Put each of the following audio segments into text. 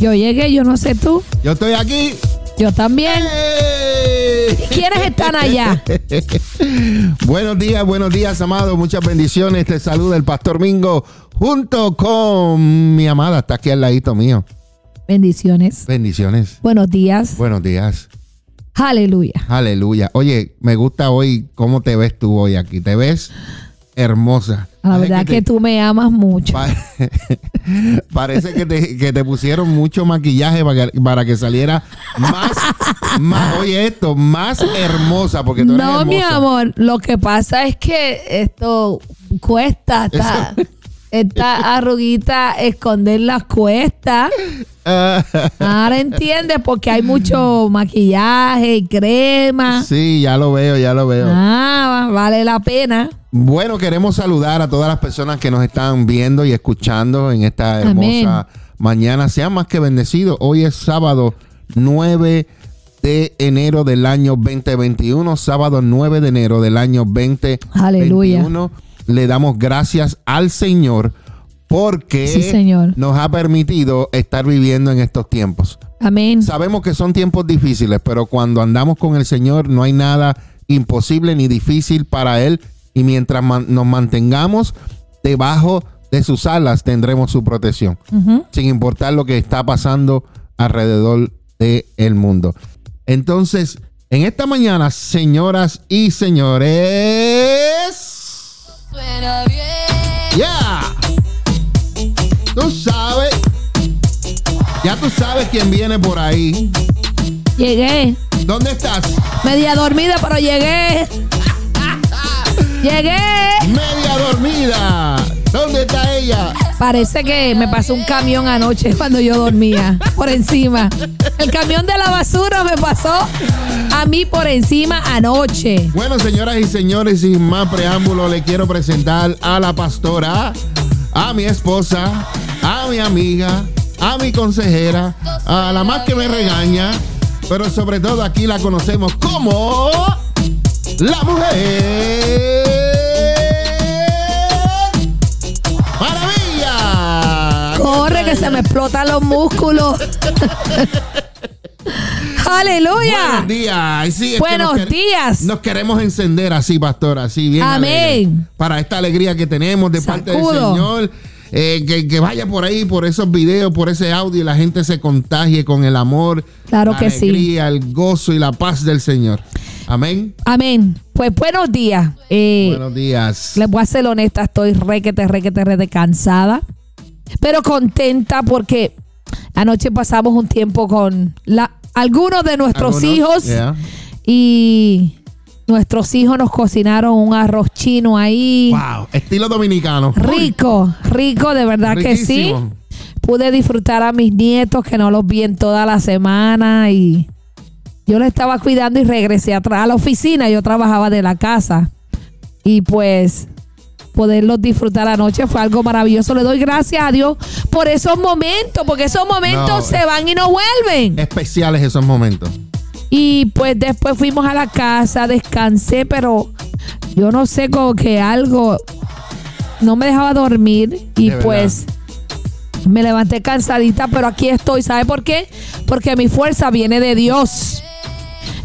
Yo llegué, yo no sé tú. Yo estoy aquí. Yo también. ¡Ey! ¿Quiénes están allá? buenos días, buenos días, amados. Muchas bendiciones. Te saluda el Pastor Mingo junto con mi amada. Está aquí al ladito mío. Bendiciones. Bendiciones. Buenos días. Buenos días. Aleluya. Aleluya. Oye, me gusta hoy cómo te ves tú hoy aquí. Te ves hermosa. La Parece verdad que, te- tú me amas mucho. pa- Parece que te, que te pusieron mucho maquillaje para que, para que saliera más, más, oye esto, más hermosa, porque tú eres No, mi amor. Lo que pasa es que esto cuesta. Esta, esta arruguita, esconderlas cuesta. Ah, Ahora entiendes porque hay mucho maquillaje y crema. sí, ya lo veo, ya lo veo. Ah, vale la pena. Bueno, queremos saludar a todas las personas que nos están viendo y escuchando en esta Amén. hermosa mañana. Sean más que bendecidos. Hoy es sábado 9 de enero del año 2021. Sábado 9 de enero del año 2021. Aleluya. Le damos gracias al Señor porque Sí, Señor. nos ha permitido estar viviendo en estos tiempos. Amén. Sabemos que son tiempos difíciles, pero cuando andamos con el Señor no hay nada imposible ni difícil para Él. Y mientras man- nos mantengamos debajo de sus alas, tendremos su protección, sin importar lo que está pasando alrededor del mundo. Entonces, en esta mañana, señoras y señores, Suena bien. ya, tú sabes, ya tú sabes quién viene por ahí. Llegué. ¿Dónde estás? Media dormida, pero llegué. Llegué. Media dormida. ¿Dónde está ella? Parece que me pasó un camión anoche cuando yo dormía. Por encima. El camión de la basura me pasó a mí por encima anoche. Bueno, señoras y señores, sin más preámbulo, le quiero presentar a la pastora, a mi esposa, a mi amiga, a mi consejera, a la más que me regaña, pero sobre todo aquí la conocemos como la mujer. ¡Maravilla! Corre que se me explotan los músculos. Aleluya. Buenos días. Sí, que Buenos nos días. Nos queremos encender así, pastor, así bien. Amén. alegre, para esta alegría que tenemos de parte del. Señor. Eh, que, que vaya por ahí, por esos videos, por ese audio y la gente se contagie con el amor, Claro la que sí. alegría, el gozo y la paz del Señor. Amén. Amén. Pues buenos días. Eh, Buenos días. Les voy a ser honesta, estoy requete, requete, requete cansada, pero contenta porque anoche pasamos un tiempo con la, algunos de nuestros Algunos, hijos yeah. y nuestros hijos nos cocinaron un arroz chino ahí. Wow, estilo dominicano. Rico, rico, de verdad que sí. Pude disfrutar a mis nietos que no los vi en toda la semana y yo los estaba cuidando y regresé a, tra- a la oficina. Yo trabajaba de la casa y pues poderlos disfrutar anoche fue algo maravilloso. Le doy gracias a Dios por esos momentos, porque esos momentos No, se van y no vuelven. Especiales esos momentos. Y pues después fuimos a la casa, descansé, pero yo no sé, como que algo no me dejaba dormir y De pues me levanté cansadita, pero aquí estoy. ¿Sabe por qué? Porque mi fuerza viene de Dios.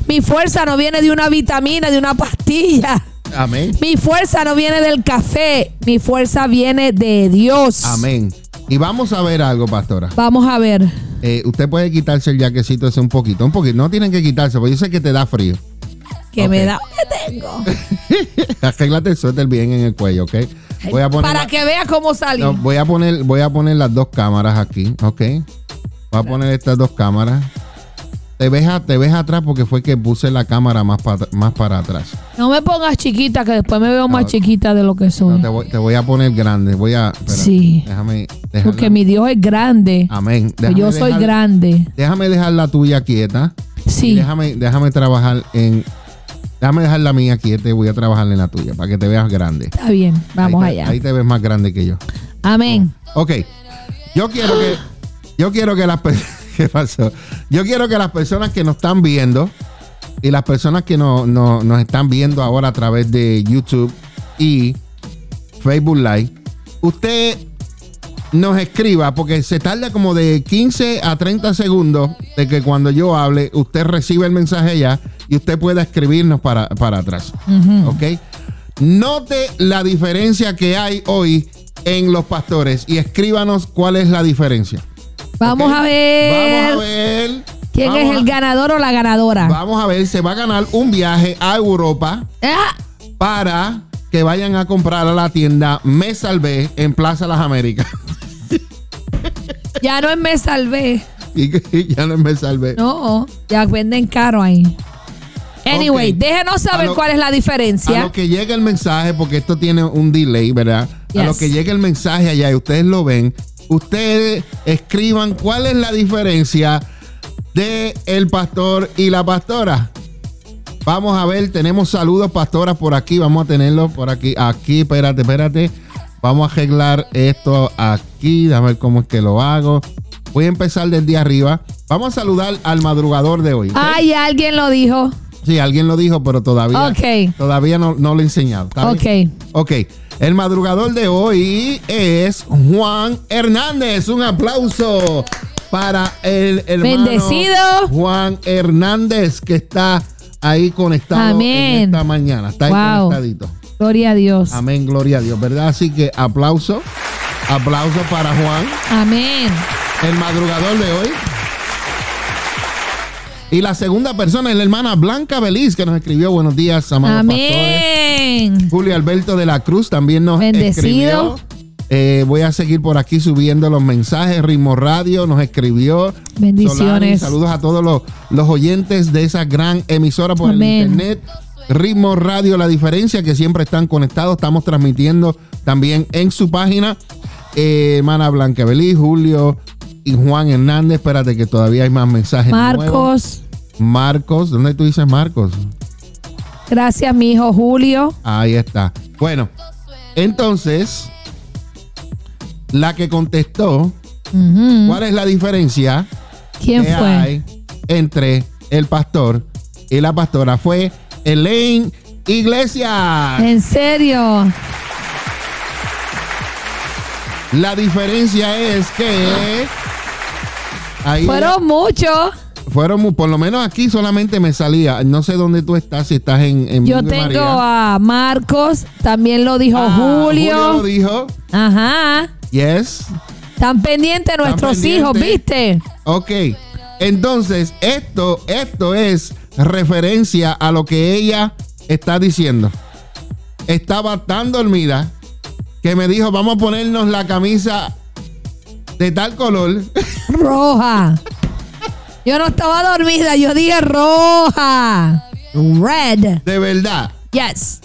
Mi fuerza no viene de una vitamina, de una pastilla. Amén. Mi fuerza no viene del café. Mi fuerza viene de Dios. Amén. Y vamos a ver algo, pastora. Vamos a ver. Eh, usted puede quitarse el jaquecito ese un poquito, un poquito. No tienen que quitarse, porque yo sé que te da frío. Que me da que tengo. Arréglate el suéter bien en el cuello, ¿ok? Voy a poner, Para la- que vea cómo salió. no, voy a poner, voy a poner las dos cámaras aquí, ¿ok? Voy a poner estas dos cámaras. Te ves, a- te ves atrás porque fue que puse la cámara más, pa- más para atrás. No me pongas chiquita, que después me veo más chiquita de lo que soy. No, te, voy, te voy a poner grande. Voy a. espera, Sí. Déjame. dejarla- Porque mi Dios es grande. Amén. Pues Déjame yo soy dejar- grande. Déjame dejar la tuya quieta. Sí. déjame, déjame trabajar en. Déjame dejar la mía quieta y voy a trabajar en la tuya para que te veas grande. Está bien. Vamos ahí te- allá. Ahí te ves más grande que yo. Amén. Ok. Yo quiero que. Yo quiero que las personas. ¿Qué pasó? Yo quiero que las personas que nos están viendo y las personas que no- no- nos están viendo ahora a través de YouTube y Facebook Live, usted nos escriba porque se tarda como de 15 a 30 segundos de que cuando yo hable, usted recibe el mensaje ya y usted pueda escribirnos para, para atrás. ¿Ok? Note la diferencia que hay hoy en los pastores y escríbanos cuál es la diferencia. Vamos a ver. Vamos a ver. ¿Quién Vamos es a- el ganador o la ganadora? Vamos a ver, se va a ganar un viaje a Europa Ah, para que vayan a comprar a la tienda Me Salvé en Plaza Las Américas. ya no me salvé. ya no es Me Salvé. No, ya venden caro ahí. Anyway, déjenos saber A lo- cuál es la A diferencia. lo que llegue el mensaje, porque esto tiene un delay, ¿verdad? A lo que llegue el mensaje allá y ustedes lo ven, ustedes escriban cuál es la diferencia de el pastor y la pastora. Vamos a ver, tenemos saludos, pastoras, por aquí. Vamos a tenerlos por aquí. Aquí, espérate, espérate. Vamos a arreglar esto aquí. Déjame ver cómo es que lo hago. Voy a empezar desde arriba. Vamos a saludar al madrugador de hoy. Ay, alguien lo dijo. Sí, alguien lo dijo, pero todavía, Ok. todavía no, no lo he enseñado. ¿está Ok. bien? Ok. El madrugador de hoy es Juan Hernández. Un aplauso para el hermano Bendecido. Juan Hernández que está ahí conectado Amén. en esta mañana. Está ahí Wow. conectadito. Gloria a Dios. Amén, gloria a Dios, ¿verdad? Así que aplauso. Aplauso para Juan, Amén. el madrugador de hoy. Y la segunda persona es la hermana Blanca Beliz, que nos escribió buenos días, amados pastores. Amén. Julio Alberto de la Cruz también nos Bendecido. escribió. Eh, voy a seguir por aquí subiendo los mensajes. Ritmo Radio nos escribió. Bendiciones. Solari, saludos a todos los, los oyentes de esa gran emisora por Amén. el internet. Ritmo Radio, la diferencia que siempre están conectados. Estamos transmitiendo también en su página. Eh, hermana Blanca Belí, Julio y Juan Hernández. Espérate que todavía hay más mensajes. nuevos. Marcos. ¿dónde tú dices Marcos? Gracias, mi hijo Julio. Ahí está. Bueno, entonces, la que contestó. ¿cuál es la diferencia ¿Quién que fue? hay entre el pastor y la pastora? Fue Elaine Iglesias. En serio. La diferencia es que ahí Fueron muchos. Fueron por lo menos aquí solamente me salía. No sé dónde tú estás, si estás en, en Yo tengo María. a Marcos, también lo dijo Ah, Julio. lo dijo. Ajá. Yes. Están pendientes nuestros hijos, ¿viste? Ok, entonces esto, esto es referencia a lo que ella está diciendo. Estaba tan dormida que me dijo, vamos a ponernos la camisa de tal color. Roja. Yo no estaba dormida, yo dije roja. Red. De verdad. Yes.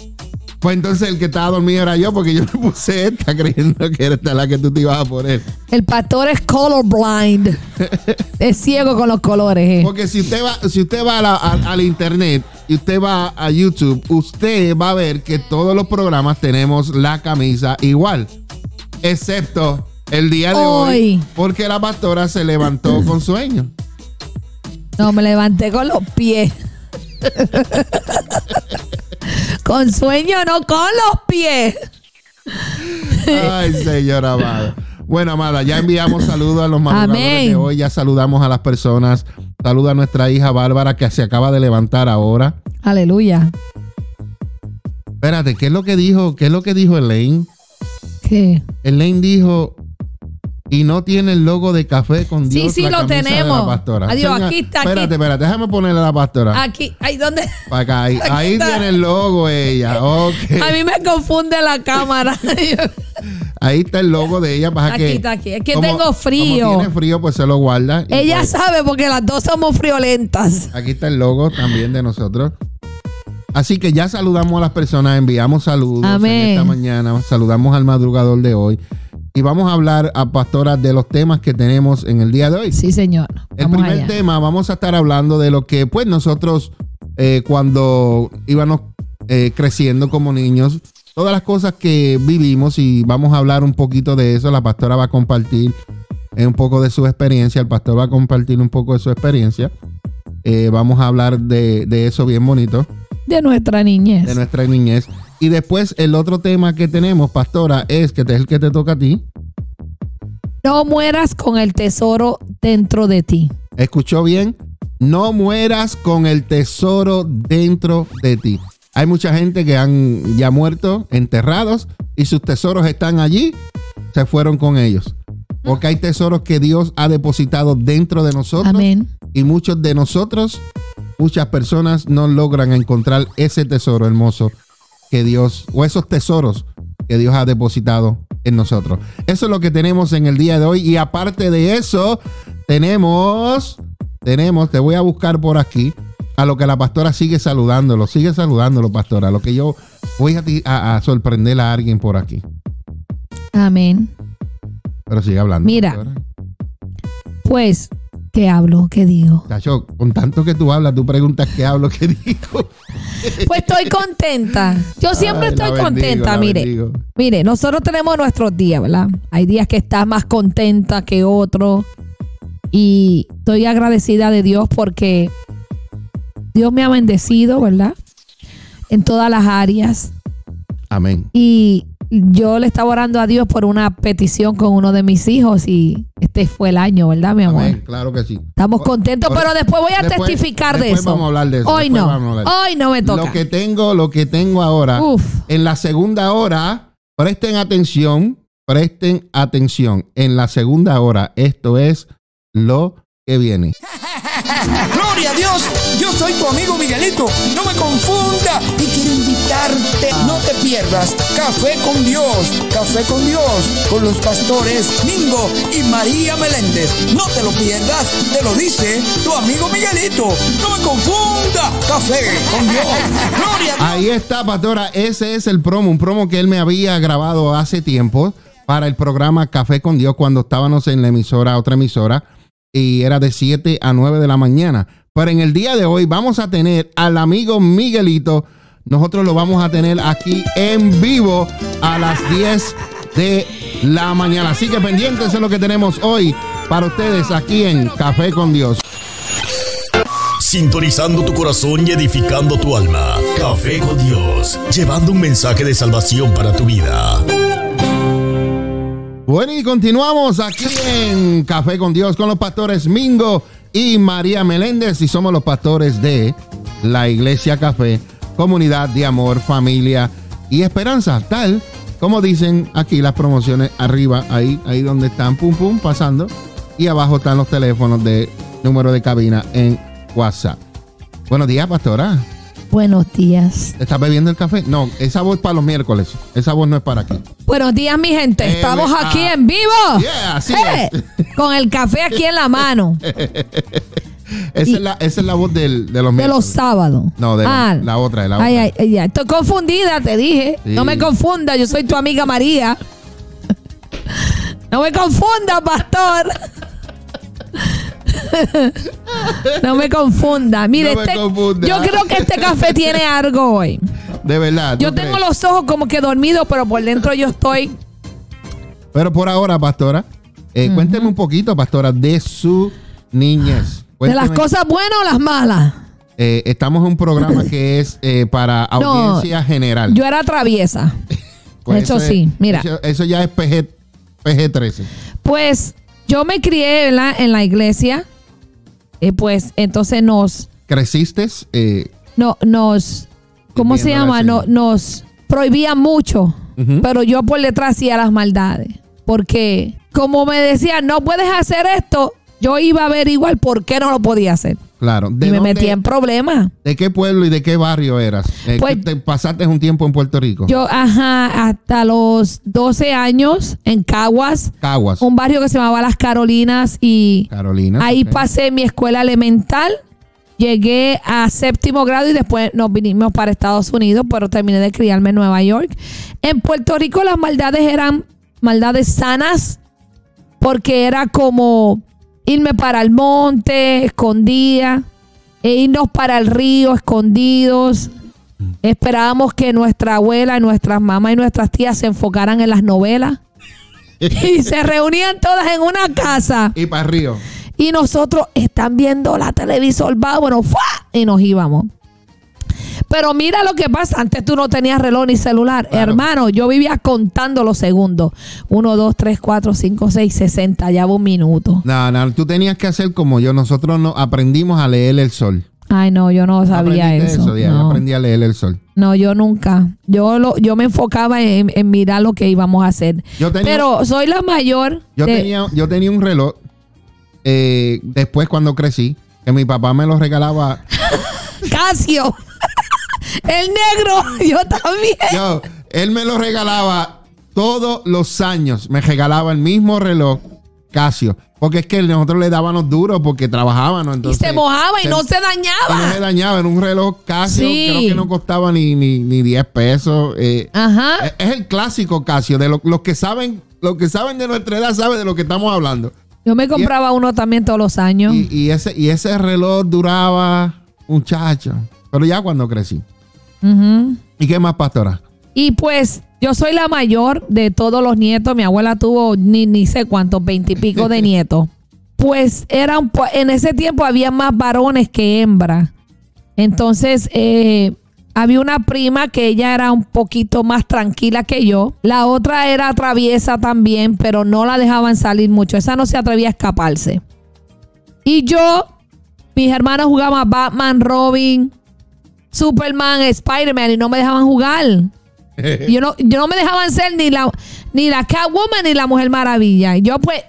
Pues entonces el que estaba dormido era yo porque yo me puse esta creyendo que era esta la que tú te ibas a poner. El pastor es colorblind. es ciego con los colores. eh. Porque si usted va, si usted va a la- a- al internet y usted va a YouTube, usted va a ver que todos los programas tenemos la camisa igual. Excepto el día de hoy, Hoy. porque la pastora se levantó con sueño. No, me levanté con los pies. con sueño, no con los pies. Ay, Señor amado. Bueno, amada, ya enviamos saludos a los madrugadores Amén. de hoy, ya saludamos a las personas. Saluda a nuestra hija Bárbara que se acaba de levantar ahora. Aleluya. Espérate, ¿qué es lo que dijo? ¿Qué es lo que dijo Elaine? ¿Qué? Elaine dijo y no tiene el logo de café con Sí, Dios. sí, la lo tenemos. pastora. Adiós, aquí está, Espérate, aquí. espérate, déjame ponerle a la pastora. Aquí, ahí donde. Para acá, ahí, tiene el logo ella. Ok. A mí me confunde la cámara. Ahí está el logo de ella. Para Aquí que, está, aquí. Es que como- tengo frío. Como tiene frío, pues se lo guarda. Ella pues, sabe porque las dos somos friolentas. Aquí está el logo también de nosotros. Así que ya saludamos a las personas, enviamos saludos Amén. en esta mañana, saludamos al madrugador de hoy y vamos a hablar a pastora de los temas que tenemos en el día de hoy. Sí, señor. El primer allá. tema, vamos a estar hablando de lo que pues nosotros eh, cuando íbamos eh, creciendo como niños, todas las cosas que vivimos y vamos a hablar un poquito de eso, la pastora va a compartir eh, un poco de su experiencia, el pastor va a compartir un poco de su experiencia. Vamos a hablar de, de eso bien bonito, De nuestra niñez. de nuestra niñez. Y después el otro tema que tenemos, pastora, es que es el que te toca a ti. No mueras con el tesoro dentro de ti. ¿Escuchó bien? No mueras con el tesoro dentro de ti. Hay mucha gente que han ya muerto, enterrados, y sus tesoros están allí, se fueron con ellos. Porque hay tesoros que Dios ha depositado dentro de nosotros Amén. y muchos de nosotros, muchas personas no logran encontrar ese tesoro hermoso que Dios, o esos tesoros que Dios ha depositado en nosotros. Eso es lo que tenemos en el día de hoy. Y aparte de eso, tenemos, tenemos, te voy a buscar por aquí, a lo que la pastora sigue saludándolo, sigue saludándolo, pastora, a lo que yo voy a, a- a sorprender a alguien por aquí. Amén. Pero sigue hablando. Mira. pastora. Pues, ¿qué hablo? ¿Qué digo? Chacho, con tanto que tú hablas, tú preguntas qué hablo, qué digo. Pues estoy contenta. Yo siempre Ay, estoy bendigo, contenta, mire. bendigo. Mire, nosotros tenemos nuestros días, ¿verdad? Hay días que estás más contenta que otros. Y estoy agradecida de Dios porque Dios me ha bendecido, ¿verdad? En todas las áreas. Amén. Y yo le estaba orando a Dios por una petición con uno de mis hijos y este fue el año, ¿verdad, mi amor? Amén, claro que sí. Estamos contentos, pero después voy a después- testificar de eso. vamos a hablar de eso, Hoy no. vamos a hablar. Hoy no me toca. Lo que tengo, lo que tengo ahora, Uf. en la segunda hora, presten atención, presten atención. En la segunda hora, esto es lo que viene. Gloria a Dios, yo soy tu amigo Miguelito, no me confunda y quiero invitarte, no te pierdas Café con Dios, Café con Dios, con los pastores Mingo y María Meléndez, no te lo pierdas, te lo dice tu amigo Miguelito, no me confunda, Café con Dios, Gloria Dios. Ahí está, pastora. Ese es el promo, un promo que él me había grabado hace tiempo para el programa Café con Dios cuando estábamos en la emisora, otra emisora, y era de 7 a 9 de la mañana. Pero en el día de hoy vamos a tener al amigo Miguelito. Nosotros lo vamos a tener aquí en vivo a las 10 de la mañana. Así que pendientes es lo que tenemos hoy para ustedes aquí en Café con Dios. Sintonizando tu corazón y edificando tu alma. Café con Dios, llevando un mensaje de salvación para tu vida. Bueno, y continuamos aquí en Café con Dios con los pastores Mingo y María Meléndez y somos los pastores de la Iglesia Café, comunidad de amor, familia y esperanza, tal como dicen aquí las promociones arriba, ahí, ahí donde están, pum, pum, pasando y abajo están los teléfonos de número de cabina en WhatsApp. Buenos días, pastora. Buenos días. ¿Estás bebiendo el café? No, esa voz es para los miércoles. Esa voz no es para aquí. Buenos días, mi gente. Eh, Estamos ah, aquí en vivo. yeah, así Eh, Con el café aquí en la mano. Esa, Y- es, la, esa es la voz del- de los De los sábados. No, de la- la otra, de la otra. Ay, ay, ay. Estoy confundida, te dije. Sí. No me confunda, yo soy tu amiga María. No me confunda, pastor. No me confunda. Mire, No me este- confunda. yo creo que este café tiene algo hoy. De verdad. ¿tú Yo tengo crees? los ojos como que dormidos, pero por dentro yo estoy. Pero por ahora, pastora, eh, cuénteme un poquito, pastora, de su niñez. De las cosas buenas o las malas. eh, estamos en un programa que es eh, para audiencia general. Yo era traviesa. Pues eso es- sí, mira. Eso, eso ya es PG, PG-13. Pues yo me crié ¿verdad? en la iglesia. Eh, pues entonces nos, ¿Creciste? Eh, no, nos, ¿cómo se llama? No, nos prohibían mucho, pero yo por detrás hacía las maldades. Porque como me decían, no puedes hacer esto, yo iba a ver igual por qué no lo podía hacer. Claro. Y ¿De, me dónde- metí en problemas. ¿De qué pueblo y de qué barrio eras? Eh, Pues- te pasaste un tiempo en Puerto Rico. Yo, ajá, hasta los 12 años en Caguas, Caguas. un barrio que se llamaba Las Carolinas y Carolina. ahí pasé mi escuela elemental. Llegué a séptimo grado y después nos vinimos para Estados Unidos, pero terminé de criarme en Nueva York. En Puerto Rico las maldades eran maldades sanas, porque era como irme para el monte, escondida, e irnos para el río, escondidos. Esperábamos que nuestra abuela, nuestras mamás y nuestras tías se enfocaran en las novelas. y se reunían todas en una casa. Y para Río. Y nosotros están viendo la televisor, bueno, ¡fua! y nos íbamos. Pero mira lo que pasa. Antes tú no tenías reloj ni celular. Claro. Hermano, yo vivía contando los segundos. Uno, dos, tres, cuatro, cinco, seis, sesenta. Ya va un minuto. No, no, tú tenías que hacer como yo. Nosotros no aprendimos a leer el sol. Ay, no, yo no sabía ¿Aprendiste eso. Ya, yo no. aprendí a leer el sol. No, yo nunca. Yo lo, yo me enfocaba en, en mirar lo que íbamos a hacer. Yo tenía- Pero soy la mayor. Yo, de- tenía, yo tenía un reloj eh, después cuando crecí, que mi papá me lo regalaba. Casio. El negro. Yo también. Yo, él me lo regalaba todos los años. Me regalaba el mismo reloj Casio. Porque es que nosotros le dábamos duro porque trabajábamos. Y Entonces, se mojaba y no se y no se dañaba. dañaba. Era un reloj Casio. Sí. Creo que no costaba ni, ni, ni 10 pesos. eh, Ajá. es- es el clásico Casio. De lo- los que saben, los que saben de nuestra edad saben de lo que estamos hablando. Yo me compraba uno también todos los años. Y, y ese, y ese reloj duraba, muchacho. Pero ya cuando crecí. ¿Y qué más, pastora? Y pues yo soy la mayor de todos los nietos. Mi abuela tuvo ni, ni sé cuántos, veintipico de nietos. Pues era un po- en ese tiempo había más varones que hembras. Entonces eh, había una prima que ella era un poquito más tranquila que yo. La otra era traviesa también, pero no la dejaban salir mucho. Esa no se atrevía a escaparse. Y yo, mis hermanos jugaban Batman, Robin, Superman, Spider-Man y no me dejaban jugar. Yo no, yo no me dejaban ser ni la, ni la Catwoman ni la Mujer Maravilla. Y yo pues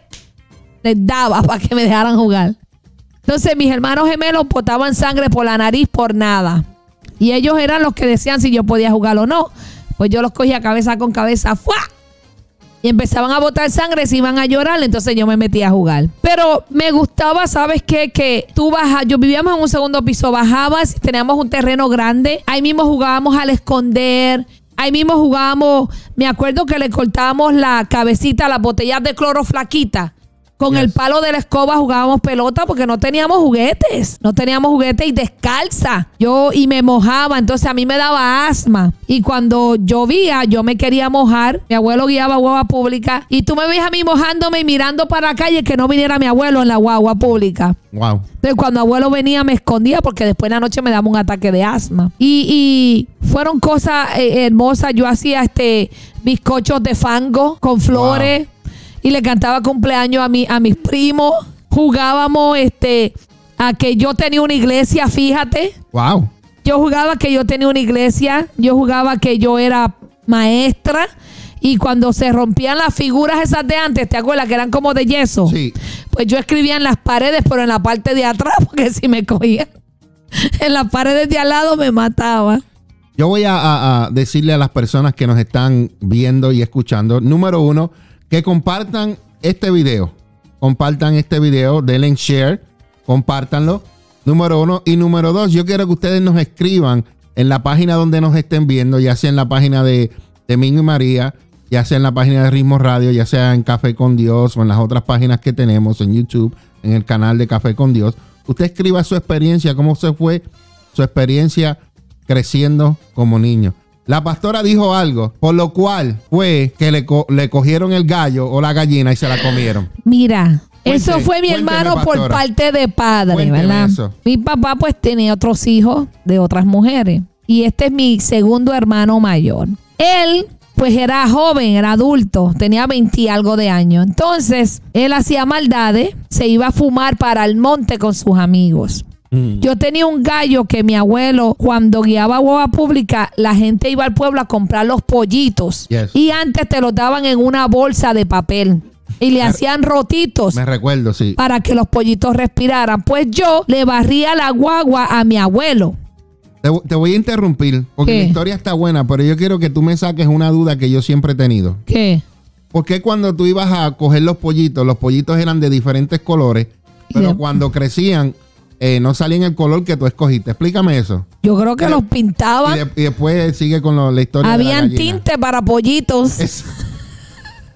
les daba para que me dejaran jugar. Entonces mis hermanos gemelos botaban sangre por la nariz por nada. Y ellos eran los que decían si yo podía jugar o no. Pues yo los cogía cabeza con cabeza. ¡fua! Y empezaban a botar sangre, se iban a llorar, entonces yo me metía a jugar. Pero me gustaba, ¿sabes qué? Que tú bajas, yo vivíamos en un segundo piso, bajabas, teníamos un terreno grande, ahí mismo jugábamos al esconder, ahí mismo jugábamos, me acuerdo que le cortábamos la cabecita las botellas de cloro flaquita. Con Yes. el palo de la escoba jugábamos pelota porque no teníamos juguetes. No teníamos juguetes y descalza. Yo y me mojaba, entonces a mí me daba asma. Y cuando llovía, yo me quería mojar. Mi abuelo guiaba guagua pública. Y tú me ves a mí mojándome y mirando para la calle que no viniera mi abuelo en la guagua pública. Wow. Entonces, cuando abuelo venía, me escondía porque después de la noche me daba un ataque de asma. Y, y fueron cosas eh, hermosas. Yo hacía este bizcochos de fango con flores y le cantaba cumpleaños a, mi, a mis primos. Jugábamos este, a que yo tenía una iglesia, fíjate. Wow. Yo jugaba que yo tenía una iglesia, yo jugaba que yo era maestra y cuando se rompían las figuras esas de antes, ¿te acuerdas que eran como de yeso? Sí. Pues yo escribía en las paredes, pero en la parte de atrás, porque si me cogían en las paredes de al lado me mataba. Yo voy a, a- a decirle a las personas que nos están viendo y escuchando, número uno, que compartan este video. Compartan este video, denle en share, compártanlo. Número uno. Y número dos, yo quiero que ustedes nos escriban en la página donde nos estén viendo, ya sea en la página de, de Mingo y María, ya sea en la página de Ritmo Radio, ya sea en Café con Dios o en las otras páginas que tenemos en YouTube, en el canal de Café con Dios. Usted escriba su experiencia, cómo se fue su experiencia creciendo como niño. La pastora dijo algo, por lo cual fue que le, co- le cogieron el gallo o la gallina y se la comieron. Mira, eso fue mi hermano por parte de padre, Cuénteme ¿verdad? eso. Mi papá pues tenía otros hijos de otras mujeres y este es mi segundo hermano mayor. Él pues era joven, era adulto, tenía 20 y algo de años. Entonces, él hacía maldades, se iba a fumar para el monte con sus amigos. Yo tenía un gallo que mi abuelo, cuando guiaba guagua pública, la gente iba al pueblo a comprar los pollitos. Yes. Y antes te los daban en una bolsa de papel. y le hacían rotitos Me recuerdo, sí. para que los pollitos respiraran. Pues yo le barría la guagua a mi abuelo. Te, te voy a interrumpir porque ¿Qué? la historia está buena, pero yo quiero que tú me saques una duda que yo siempre he tenido. ¿Qué? ¿Por qué cuando tú ibas a coger los pollitos, los pollitos eran de diferentes colores, pero cuando crecían eh, no salían el color que tú escogiste? Explícame eso. Yo creo que Eh, los Y, pintaban. de- y después sigue con lo- la historia. de la Habían gallina. tinte para pollitos. Es-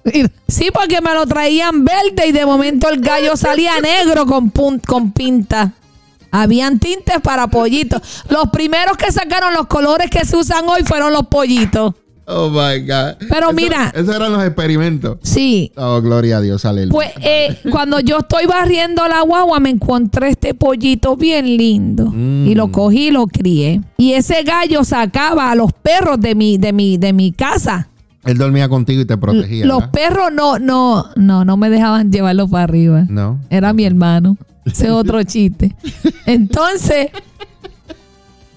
Sí, porque me lo traían verde y de momento el gallo salía negro con, pun- con pinta. Habían tintes para pollitos. Los primeros que sacaron los colores que se usan hoy fueron los pollitos. Oh my God. Pero Eso- mira. Esos eran los experimentos. Sí. Oh, gloria a Dios, aleluya. Pues eh, cuando yo estoy barriendo la guagua me encontré este pollito bien lindo Mm. y lo cogí y lo crié. Y ese gallo sacaba a los perros de mi, de mi, de mi casa. Él dormía contigo y te protegía. Los ¿verdad? perros no, no, no, no me dejaban llevarlo para arriba. No. Era mi hermano. Ese es otro chiste. Entonces,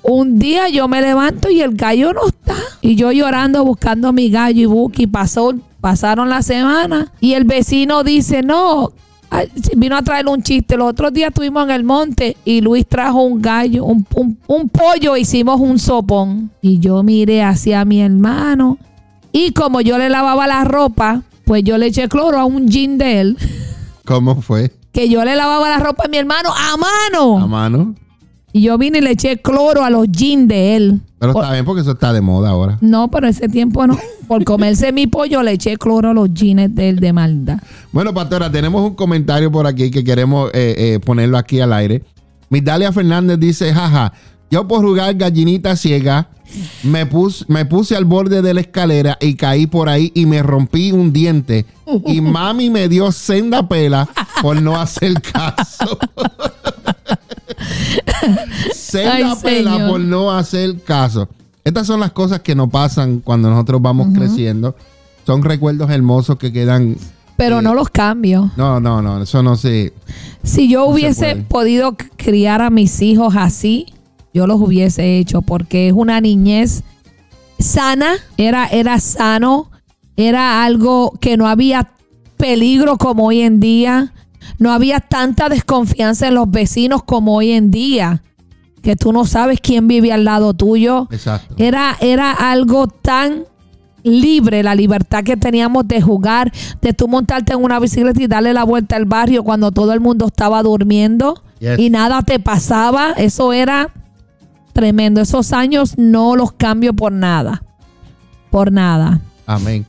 un día yo me levanto y el gallo no está. Y yo llorando buscando a mi gallo y Buki. Pasó, pasaron la semana y el vecino dice, no, vino a traer un chiste. Los otros días estuvimos en el monte y Luis trajo un gallo, un, un- un pollo, hicimos un sopón. Y yo miré hacia mi hermano y como yo le lavaba la ropa, pues yo le eché cloro a un jean de él ¿Cómo fue? que yo le lavaba la ropa a mi hermano a mano. A mano. Y yo vine y le eché cloro a los jeans de él. Pero Por- está bien porque eso está de moda ahora. no, pero ese tiempo no. Por comerse mi pollo le eché cloro a los jeans de él de maldad. Bueno, pastora, tenemos un comentario por aquí que queremos eh, eh, ponerlo aquí al aire. Migdalia Fernández dice, jaja, yo por jugar gallinita ciega me, pus- me puse al borde de la escalera y caí por ahí y me rompí un diente. Y mami me dio senda pela por no hacer caso. senda Ay, pela señor. por no hacer caso. Estas son las cosas que nos pasan cuando nosotros vamos creciendo. Son recuerdos hermosos que quedan Pero Eh, no los cambio. no, no, no, eso no se. Si yo se hubiese podido criar a mis hijos así, yo los hubiese hecho porque es una niñez sana, era, era sano, era algo que no había peligro como hoy en día, no había tanta desconfianza en los vecinos como hoy en día, que tú no sabes quién vive al lado tuyo. Exacto. Era, era algo tan libre, la libertad que teníamos de jugar, de tú montarte en una bicicleta y darle la vuelta al barrio cuando todo el mundo estaba durmiendo Yes. y nada te pasaba. Eso era tremendo. Esos años no los cambio por nada. Por nada. Amén.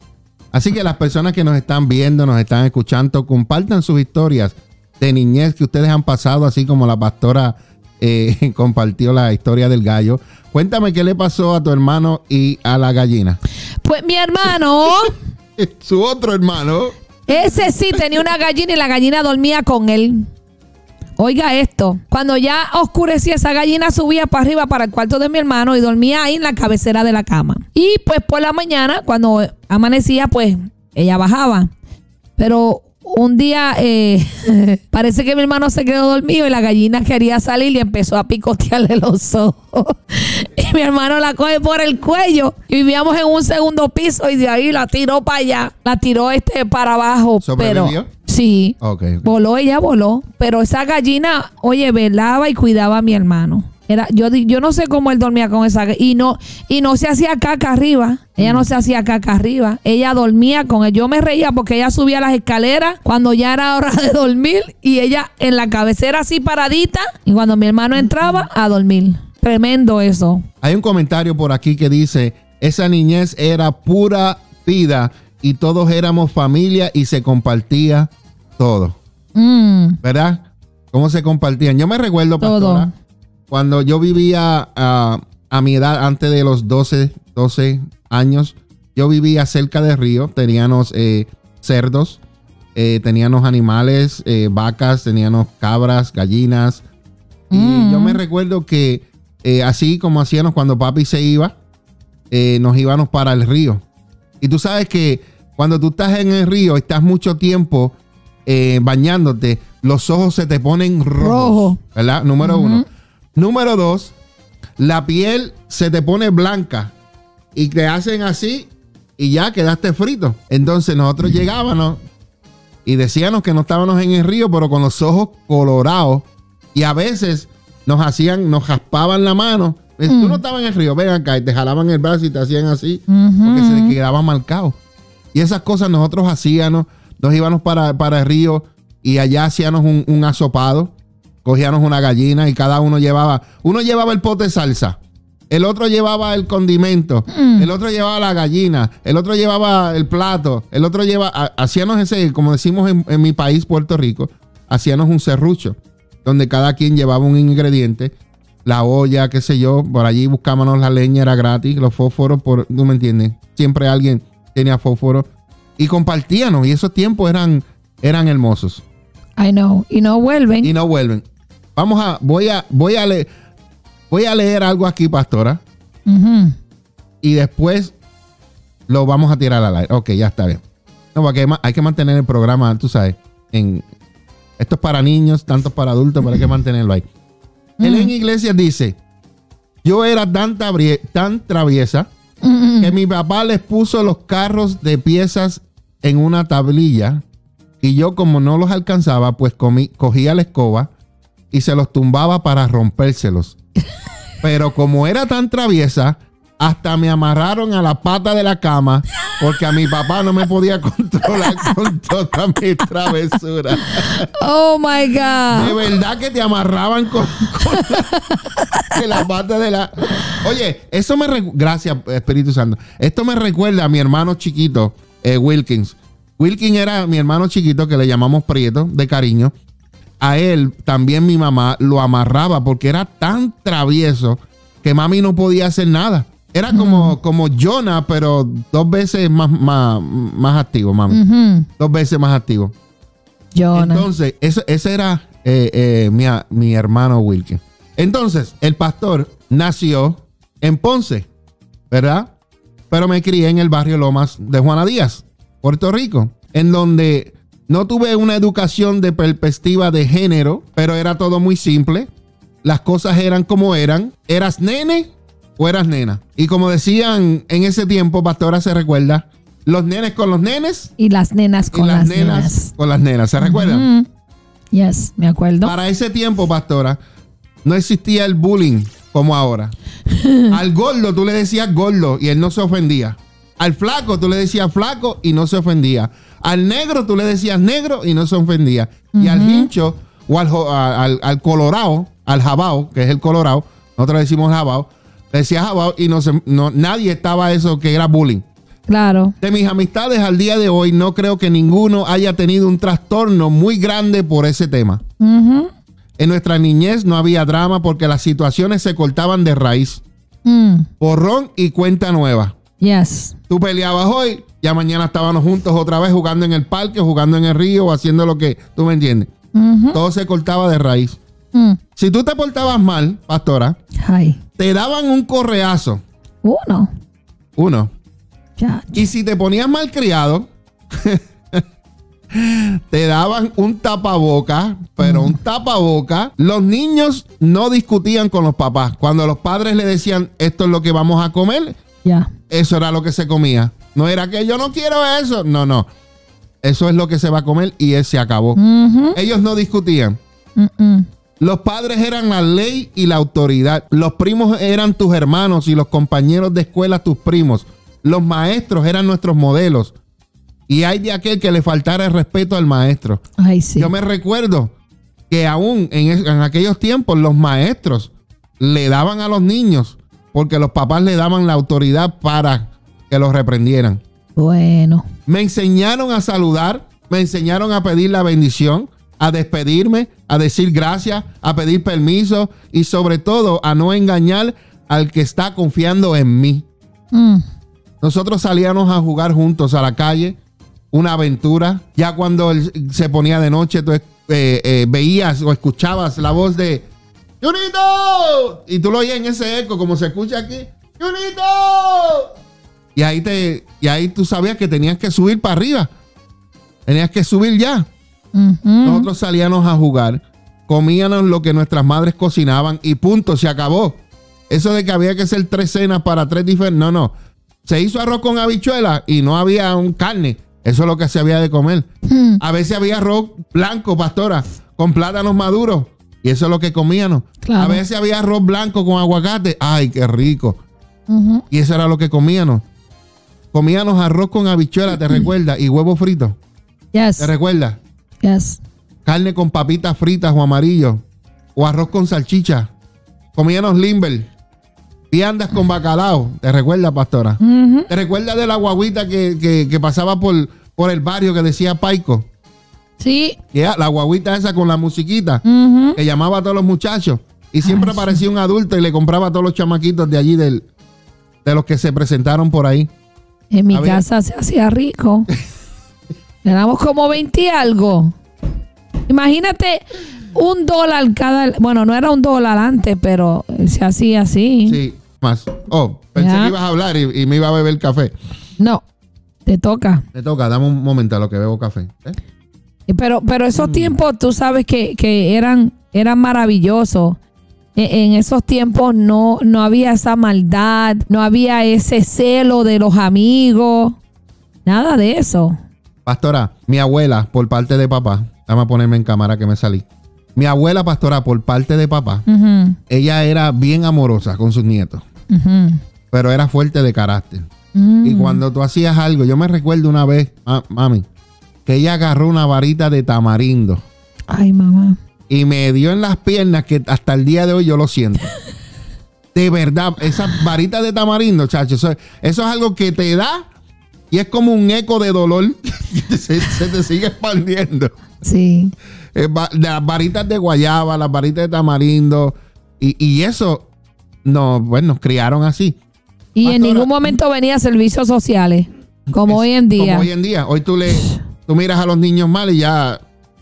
Así que las personas que nos están viendo, nos están escuchando, compartan sus historias de niñez que ustedes han pasado, así como la pastora eh, compartió la historia del gallo. Cuéntame qué le pasó a tu hermano y a la gallina. Pues mi hermano, Su otro hermano. ese sí tenía una gallina y la gallina dormía con él. Oiga esto, cuando ya oscurecía esa gallina subía para arriba para el cuarto de mi hermano y dormía ahí en la cabecera de la cama. Y pues por la mañana, cuando amanecía, pues ella bajaba. Pero un día eh, parece que mi hermano se quedó dormido y la gallina quería salir y empezó a picotearle los ojos. Y mi hermano la coge por el cuello y vivíamos en un segundo piso y de ahí la tiró para allá. La tiró este para abajo. ¿Sobrevivió? Pero, sí. Ok. ok. Voló, ella voló. Pero esa gallina, oye, velaba y cuidaba a mi hermano. Era, yo, yo no sé cómo él dormía con esa y no y no se hacía caca arriba. Ella no se hacía caca arriba. Ella dormía con él. Yo me reía porque ella subía las escaleras cuando ya era hora de dormir y ella en la cabecera así paradita y cuando mi hermano entraba a dormir. Tremendo eso. Hay un comentario por aquí que dice, esa niñez era pura vida y todos éramos familia y se compartía todo. Mm, ¿Verdad? ¿Cómo se compartían? Yo me recuerdo, Todo. pastora, cuando yo vivía ah, a mi edad, antes de los 12, 12 años, yo vivía cerca del río, teníamos eh, cerdos, eh, teníamos animales, eh, vacas, teníamos cabras, gallinas. Y Mm. yo me recuerdo que eh, así como hacíamos cuando papi se iba, nos íbamos para el río. Y tú sabes que cuando tú estás en el río, estás mucho tiempo eh, bañándote, los ojos se te ponen rojos. Rojo. ¿Verdad? Número uno. Número dos, la piel se te pone blanca y te hacen así y ya quedaste frito. Entonces nosotros llegábamos y decíamos que no estábamos en el río, pero con los ojos colorados. Y a veces nos hacían, nos jaspaban la mano. Tú no estabas en el río, ven acá, y te jalaban el brazo y te hacían así, porque se te quedaba marcado. Y esas cosas nosotros hacíamos, nos íbamos para, para el río y allá hacíamos un, un asopado, cogíamos una gallina y cada uno llevaba, uno llevaba el pote de salsa, el otro llevaba el condimento, el otro llevaba la gallina, el otro llevaba el plato, el otro llevaba, hacíamos ese, como decimos en, en mi país, Puerto Rico, hacíamos un serrucho, donde cada quien llevaba un ingrediente la olla, qué sé yo, por allí buscábamos la leña, era gratis, los fósforos, por, ¿tú me entiendes? Siempre alguien tenía fósforo y compartíamos y esos tiempos eran, eran hermosos. I know, y no vuelven. Y no vuelven. Vamos a, voy a, voy a leer, voy a leer algo aquí, pastora, y después lo vamos a tirar al aire. Ok, ya está bien. No, porque hay hay que mantener el programa, tú sabes, en, esto es para niños, tanto para adultos, pero hay que mantenerlo ahí. Helen Iglesias dice, yo era tan, tan traviesa que mi papá les puso los carros de piezas en una tablilla y yo como no los alcanzaba, pues comí- cogía la escoba y se los tumbaba para rompérselos. Pero como era tan traviesa, hasta me amarraron a la pata de la cama porque a mi papá no me podía controlar con toda mi travesura. Oh my De God. verdad que te amarraban con, con la, de la pata de la. Oye, eso me. Gracias, Espíritu Santo. Esto me recuerda a mi hermano chiquito, eh, Wilkins. Wilkins era mi hermano chiquito que le llamamos Prieto, de cariño. A él también mi mamá lo amarraba porque era tan travieso que mami no podía hacer nada. Era como, como Jonah, pero dos veces más, más, más activo, mami. Dos veces más activo. Jonah. Entonces, eso- ese era eh, eh, mi, mi hermano Wilkin. Entonces, el pastor nació en Ponce, ¿verdad? Pero me crié en el barrio Lomas de Juana Díaz, Puerto Rico, en donde no tuve una educación de perspectiva de género, pero era todo muy simple. Las cosas eran como eran. ¿Eras nene o eras nena? Y como decían en ese tiempo, pastora se recuerda, los nenes con los nenes y las nenas y con las, las, nenas, nenas. con las nenas. ¿Se recuerdan? Yes, me acuerdo. Para ese tiempo, pastora, no existía el bullying como ahora. Al gordo tú le decías gordo y él no se ofendía. Al flaco tú le decías flaco y no se ofendía. Al negro tú le decías negro y no se ofendía. Y al hincho o al, al, al colorado, al jabao, que es el colorado, nosotros decimos jabao, le decías jabao y no, se- no nadie estaba eso que era bullying. Claro. De mis amistades al día de hoy, no creo que ninguno haya tenido un trastorno muy grande por ese tema. Ujú. En nuestra niñez no había drama porque las situaciones se cortaban de raíz. Mm. Borrón y cuenta nueva. Yes. Tú peleabas hoy, ya mañana estábamos juntos otra vez jugando en el parque, jugando en el río o haciendo lo que tú me entiendes. Todo se cortaba de raíz. Mm. Si tú te portabas mal, pastora, Ay. te daban un correazo, Uno. uno. Ya. Y si te ponías mal criado, te daban un tapaboca, pero un tapaboca. Los niños no discutían con los papás. Cuando los padres le decían, esto es lo que vamos a comer, eso era lo que se comía. No era que yo no quiero eso. No, no. Eso es lo que se va a comer y él se acabó. Ellos no discutían. Los padres eran la ley y la autoridad. Los primos eran tus hermanos y los compañeros de escuela tus primos. Los maestros eran nuestros modelos. Y hay de aquel que le faltara el respeto al maestro. Ay, sí. Yo me recuerdo que aún en, es- en aquellos tiempos los maestros le daban a los niños porque los papás le daban la autoridad para que los reprendieran. Bueno. Me enseñaron a saludar, me enseñaron a pedir la bendición, a despedirme, a decir gracias, a pedir permiso y sobre todo a no engañar al que está confiando en mí. Mm. Nosotros salíamos a jugar juntos a la calle, una aventura. Ya cuando él se ponía de noche, tú eh, eh, veías o escuchabas la voz de ¡Junito! Y tú lo oías en ese eco, como se escucha aquí. ¡Junito! Y ahí, te, y ahí tú sabías que tenías que subir para arriba. Tenías que subir ya. Nosotros salíamos a jugar, comíamos lo que nuestras madres cocinaban y punto, se acabó. Eso de que había que hacer tres cenas para tres diferentes. No, no. Se hizo arroz con habichuela y no había un carne. Eso es lo que se había de comer. Hmm. A veces había arroz blanco, pastora, con plátanos maduros. Y eso es lo que comíamos. Claro. A veces había arroz blanco con aguacate. Ay, qué rico. Y eso era lo que comíamos. Comíamos arroz con habichuela, ¿te recuerdas? Y huevo frito. Yes. ¿Te recuerdas? Yes. Carne con papitas fritas o amarillo. O arroz con salchicha. Comíamos limber. Viandas con bacalao. ¿Te recuerdas, pastora? ¿Te recuerdas de la guaguita que, que- que pasaba por, por el barrio que decía Paico? Sí. Que la guaguita esa con la musiquita Ujú. que llamaba a todos los muchachos. Y siempre Ay, sí. aparecía un adulto y le compraba a todos los chamaquitos de allí, del, de los que se presentaron por ahí. En mi casa se hacía rico. Éramos como 20 y algo. Imagínate un dólar cada. Bueno, no era un dólar antes, pero se hacía así. Sí, más. Oh, pensé Ya. que ibas a hablar y, y me iba a beber café. No, te toca. Me toca, dame un momento a lo que bebo café. ¿eh? Pero, pero Mm. esos tiempos, tú sabes que, que eran, eran maravillosos. E- En esos tiempos no, no había esa maldad, no había ese celo de los amigos, nada de eso. Pastora, mi abuela, por parte de papá, dame a ponerme en cámara que me salí. Mi abuela, pastora, por parte de papá, ella era bien amorosa con sus nietos, pero era fuerte de carácter. Mm. Y cuando tú hacías algo, yo me recuerdo una vez, ma- mami, que ella agarró una varita de tamarindo Ay, mamá. y me dio en las piernas que hasta el día de hoy yo lo siento. De verdad, esa varita de tamarindo, chacho, eso, eso es algo que te da y es como un eco de dolor que se, se te sigue expandiendo. Sí. Eh, va- las varitas de guayaba, las varitas de tamarindo y, y eso, no, bueno, nos criaron así. Y en ningún momento venía servicios sociales, como Es hoy en día. Como hoy en día. Hoy tú le tú miras a los niños mal y ya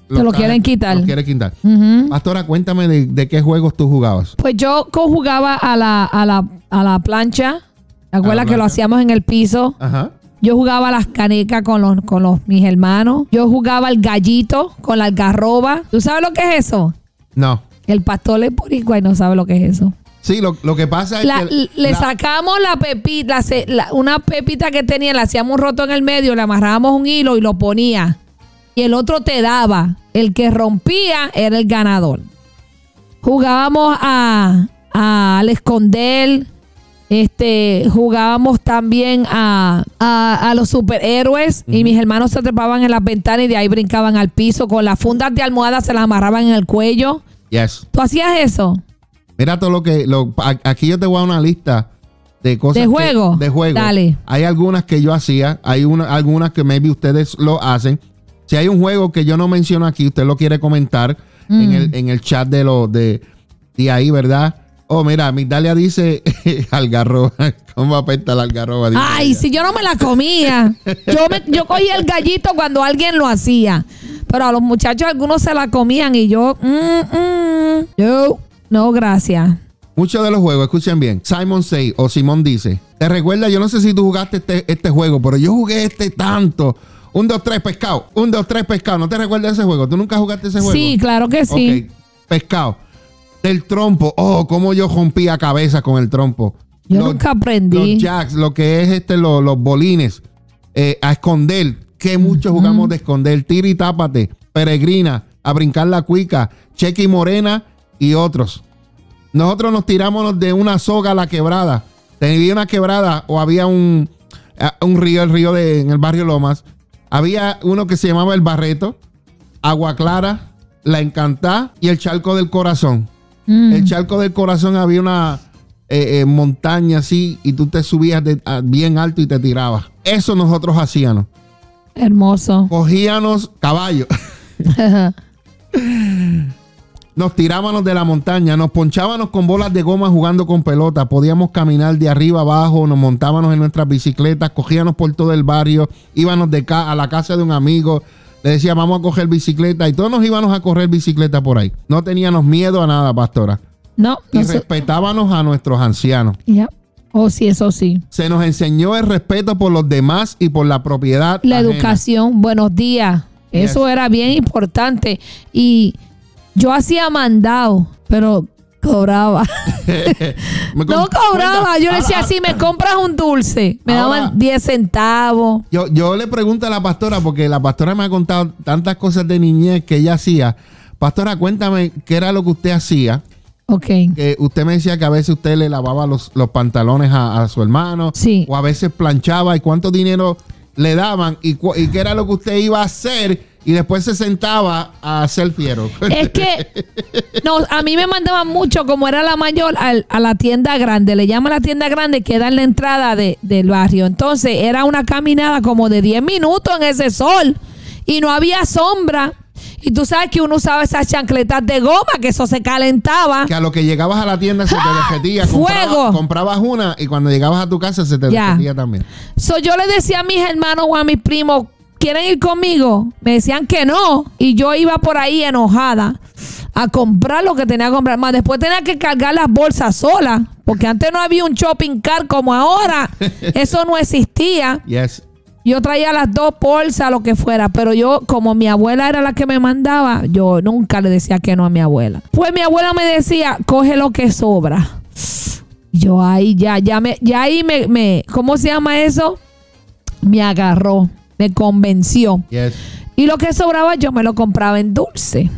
Te lo quieren quitar. Lo quieren quitar. Ujú. Pastora, cuéntame de, de qué juegos tú jugabas. Pues yo conjugaba a la, a la, a la plancha. ¿Te acuerdas que lo hacíamos en el piso? Ajá. Yo jugaba las canecas con los, con los mis hermanos. Yo jugaba al gallito con la algarroba. ¿Tú sabes lo que es eso? No. El pastor es boricua y no sabe lo que es eso. Sí, lo, lo que pasa es La- que. le la- sacamos la pepita, la la- una pepita que tenía, le hacíamos un roto en el medio, le amarrábamos un hilo y lo ponía. Y el otro te daba. El que rompía era el ganador. Jugábamos a, a- al esconder. Este, jugábamos también a, a- a los superhéroes y mis hermanos se trepaban en las ventanas y de ahí brincaban al piso con las fundas de almohada se las amarraban en el cuello. Yes. ¿Tú hacías eso? Mira todo lo que. lo- aquí yo te voy a dar una lista de cosas. ¿De que- juego? de juego. Dale. Hay algunas que yo hacía. Hay una, algunas que maybe ustedes lo hacen. Si hay un juego que yo no menciono aquí, usted lo quiere comentar en, Mm. el, en el chat de lo de, de ahí, ¿verdad? Oh, mira, Migdalia dice algarroba. ¿Cómo apesta la algarroba? Dice Ay, ella. si yo no me la comía. Yo, me, yo cogía el gallito cuando alguien lo hacía. Pero a los muchachos algunos se la comían y yo, mm, mm, no, no, gracias. Muchos de los juegos, escuchen bien. Simon Say o Simón dice: Te recuerda, yo no sé si tú jugaste este, este juego, pero yo jugué este tanto. Un, dos, tres, pescado. Un, dos, tres, pescado. ¿No te recuerdas ese juego? ¿Tú nunca jugaste ese juego? Sí, claro que sí. Pescado. Del trompo. Oh, cómo yo rompía cabeza con el trompo. Yo Los- nunca aprendí. Los jacks, lo que es este, lo- los bolines. eh, a esconder. Que mucho jugamos de esconder. Tira y tápate. Peregrina. A brincar la cuica. Cheque y morena. Y otros. Nosotros nos tiramos de una soga a la quebrada. Tenía una quebrada o había un, un río, el río de, en el barrio Lomas. Había uno que se llamaba El Barreto, Agua Clara, La Encantá y el Charco del Corazón. Mm, El Charco del Corazón había una eh, eh, montaña así y tú te subías de- a- bien alto y te tirabas. Eso nosotros hacíamos. hermoso. Cogíamos caballos. Nos tirábamos de la montaña, nos ponchábamos con bolas de goma jugando con pelota, podíamos caminar de arriba abajo, nos montábamos en nuestras bicicletas, cogíamos por todo el barrio, íbamos de ca a la casa de un amigo, le decía vamos a coger bicicleta y todos nos íbamos a correr bicicleta por ahí. No teníamos miedo a nada, pastora. No, Y no sé. respetábamos a nuestros ancianos. Ya. Oh, sí, eso sí. Se nos enseñó el respeto por los demás y por la propiedad. La ajena. educación, buenos días. Eso era bien importante. Y yo hacía mandado, pero Cobraba. No cobraba. Yo le decía, ahora- si me compras un dulce, me Ahora- daban 10 centavos. Yo, yo le pregunto a la pastora, porque la pastora me ha contado tantas cosas de niñez que ella hacía. Pastora, cuéntame qué era lo que usted hacía. Ok. Que usted me decía que a veces usted le lavaba los, los pantalones a, a su hermano. Sí. O a veces planchaba. ¿Y cuánto dinero le daban? ¿Y, y qué era lo que usted iba a hacer? Y después se sentaba a hacer fiero. Es que no, a mí me mandaban mucho, como era la mayor, al- a la tienda grande. Le llaman la tienda grande, que da en la entrada de- del barrio. Entonces era una caminada como de 10 minutos en ese sol. Y no había sombra. Y tú sabes que uno usaba esas chancletas de goma, que eso se calentaba. que a lo que llegabas a la tienda se te derretía. ¡Ah! ¡Fuego! Compraba- comprabas una y cuando llegabas a tu casa se te Ya. derretía también. So, yo le decía a mis hermanos o a mis primos, ¿quieren ir conmigo? Me decían que no. Y yo iba por ahí enojada a comprar lo que tenía que comprar. Más después tenía que cargar las bolsas sola. Porque antes no había un shopping cart como ahora. Eso no existía. Yes. Yo traía las dos bolsas, lo que fuera. Pero yo, como mi abuela era la que me mandaba, yo nunca le decía que no a mi abuela. Pues mi abuela me decía, coge lo que sobra. Yo ahí ya, ya me, ya ahí me, me, ¿cómo se llama eso? Me agarró, me convenció. Yes. Y lo que sobraba yo me lo compraba en dulce.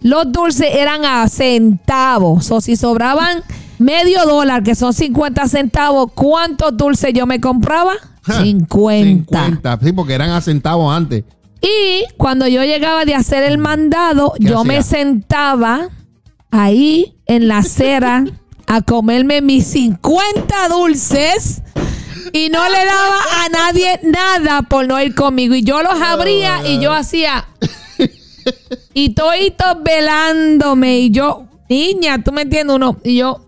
Los dulces eran a centavos. O si sobraban medio dólar, que son 50 centavos, ¿cuántos dulces yo me compraba? Ja, 50. 50. Sí, porque eran a centavos antes. Y cuando yo llegaba de hacer el mandado, ¿Qué yo me sentaba ahí en la acera a comerme mis 50 dulces y no le daba a nadie nada por no ir conmigo. Y yo los abría y yo hacía. Y toditos velándome. Y yo, niña, tú me entiendes, uno. Y yo,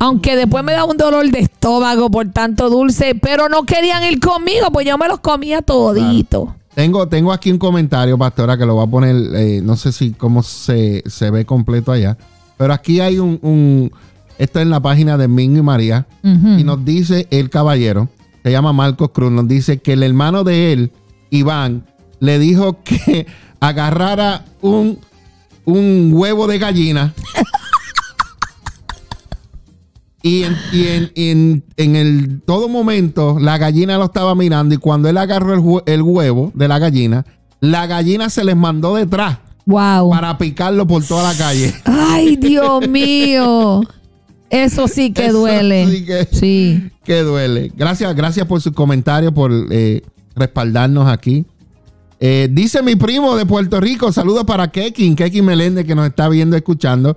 aunque después me da un dolor de estómago por tanto dulce, pero no querían ir conmigo, pues yo me los comía toditos. Tengo, tengo aquí un comentario, pastora, que lo voy a poner, eh, no sé si cómo se, se ve completo allá, pero aquí hay un, un esto es en la página de Mingo y María, y nos dice el caballero, se llama Marcos Cruz, nos dice que el hermano de él, Iván, le dijo que agarrara un, un huevo de gallina. Y, en, y en, en- en el todo momento la gallina lo estaba mirando y cuando él agarró el, hue- el huevo de la gallina, la gallina se les mandó detrás Wow. para picarlo por toda la calle. Ay, Dios mío. Eso sí que Eso duele. sí que- Sí. que duele. Gracias, gracias por su comentario, por eh, respaldarnos aquí. Eh, dice mi primo de Puerto Rico, saludos para Kekin, Kekin Meléndez que nos está viendo, escuchando.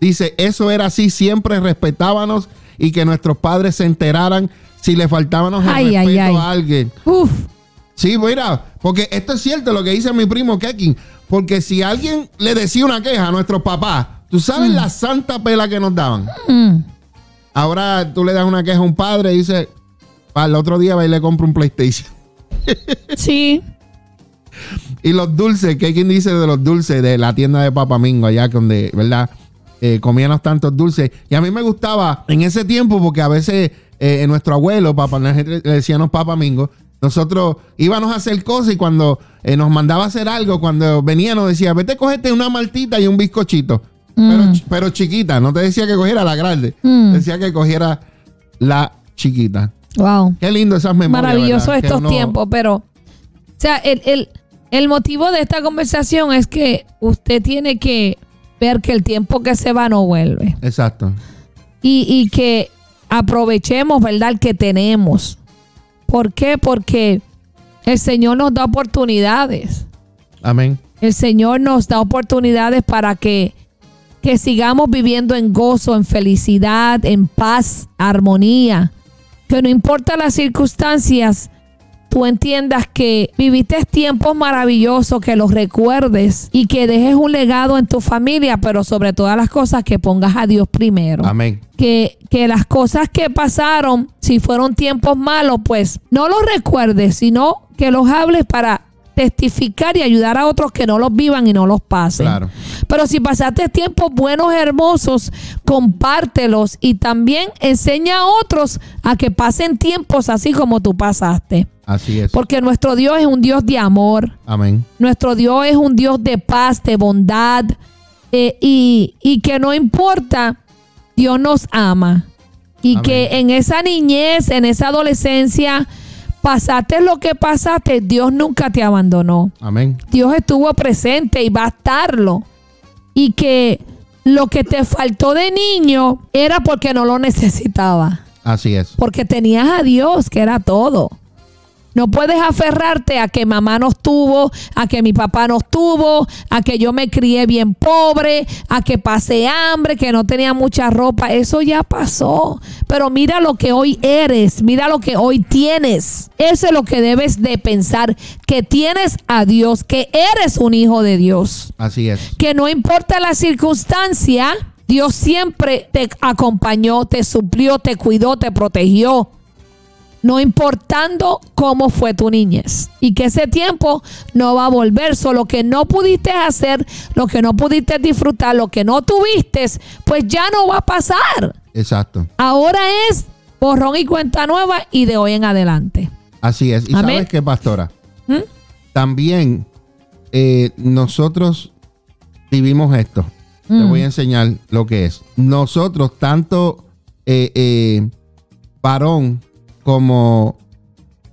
Dice, eso era así, siempre respetábamos y que nuestros padres se enteraran si le faltábamos el Ay, respeto ay. a alguien. Uf. Sí, mira, porque esto es cierto lo que dice mi primo Kekin, porque si alguien le decía una queja a nuestros papás, tú sabes la santa pela que nos daban. Mm. Ahora tú le das una queja a un padre y dice, el otro día va y le compra un PlayStation. Sí. Y los dulces, quien dice de los dulces de la tienda de Papamingo, allá donde, ¿verdad? Eh, comíamos tantos dulces. Y a mí me gustaba en ese tiempo, porque a veces eh, nuestro abuelo, papá, le decíamos Papamingo, nosotros íbamos a hacer cosas y cuando eh, nos mandaba a hacer algo, cuando venía nos decía, vete, cógete una maltita y un bizcochito. Pero, pero chiquita, no te decía que cogiera la grande, Mm. decía que cogiera la chiquita. Wow. Qué lindo esas memorias. Maravilloso estos uno- tiempos, pero. O sea, el, el- el motivo de esta conversación es que usted tiene que ver que el tiempo que se va no vuelve. Exacto. y, y que aprovechemos, ¿verdad?, el que tenemos. ¿Por qué? Porque el Señor nos da oportunidades. Amén. El Señor nos da oportunidades para que, que sigamos viviendo en gozo, en felicidad, en paz, armonía. Que no importa las circunstancias, tú entiendas que viviste tiempos maravillosos, que los recuerdes y que dejes un legado en tu familia, pero sobre todas las cosas que pongas a Dios primero Amén. que, que las cosas que pasaron, si fueron tiempos malos, pues no los recuerdes, sino que los hables para testificar y ayudar a otros que no los vivan y no los pasen. Claro. Pero si pasaste tiempos buenos, hermosos, compártelos y también enseña a otros a que pasen tiempos así como tú pasaste. Así es. Porque nuestro Dios es un Dios de amor, Amén. nuestro Dios es un Dios de paz, de bondad. eh, y, y que no importa, Dios nos ama. Y Amén. que en esa niñez, en esa adolescencia, pasaste lo que pasaste, Dios nunca te abandonó. Amén. Dios estuvo presente y va a estarlo. Y que lo que te faltó de niño era porque no lo necesitaba. Así es. Porque tenías a Dios, que era todo. No puedes aferrarte a que mamá no estuvo, a que mi papá no estuvo, a que yo me crié bien pobre, a que pasé hambre, que no tenía mucha ropa. Eso ya pasó. Pero mira lo que hoy eres, mira lo que hoy tienes. Eso es lo que debes de pensar, que tienes a Dios, que eres un hijo de Dios Así es. que no importa la circunstancia, Dios siempre te acompañó, te suplió, te cuidó, te protegió. No importando cómo fue tu niñez. Y que ese tiempo no va a volver. Solo que no pudiste hacer, lo que no pudiste disfrutar, lo que no tuviste, pues ya no va a pasar. Exacto. Ahora es borrón y cuenta nueva y de hoy en adelante. Así es. ¿Y Amén. sabes qué, pastora? ¿Mm? También eh, nosotros vivimos esto. Te Mm. voy a enseñar lo que es. Nosotros, tanto eh, eh, varón como,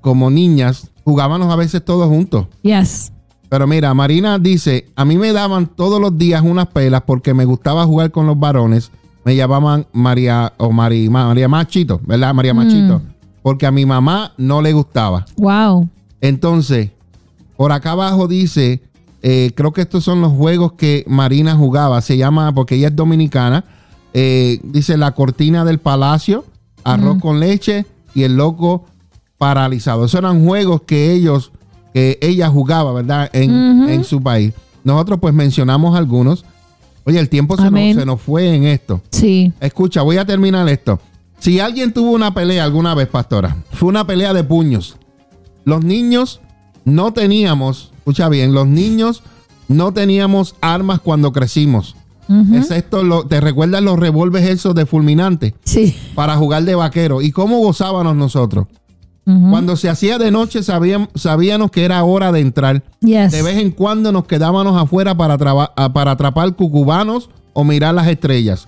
como niñas, jugábamos a veces todos juntos. Yes. Pero mira, Marina dice, a mí me daban todos los días unas pelas porque me gustaba jugar con los varones. Me llamaban María o Mari- María Machito, ¿verdad? María Machito. Porque a mi mamá no le gustaba. Wow. Entonces, por acá abajo dice, eh, creo que estos son los juegos que Marina jugaba. Se llama, porque ella es dominicana, eh, dice la cortina del palacio, arroz con leche y el loco paralizado. Esos eran juegos que ellos, que ella jugaba, ¿verdad? En, en su país. Nosotros pues mencionamos algunos. Oye, el tiempo se nos, se nos fue en esto. Sí. Escucha, voy a terminar esto. Si alguien tuvo una pelea alguna vez, pastora, fue una pelea de puños. Los niños no teníamos, escucha bien, los niños no teníamos armas cuando crecimos. Excepto, lo- ¿te recuerdas los revólveres esos de fulminante Sí. para jugar de vaquero? ¿Y cómo gozábamos nosotros? Cuando se hacía de noche sabíamos, sabíamos que era hora de entrar. Yes. De vez en cuando nos quedábamos afuera para, para atrapar cucubanos o mirar las estrellas.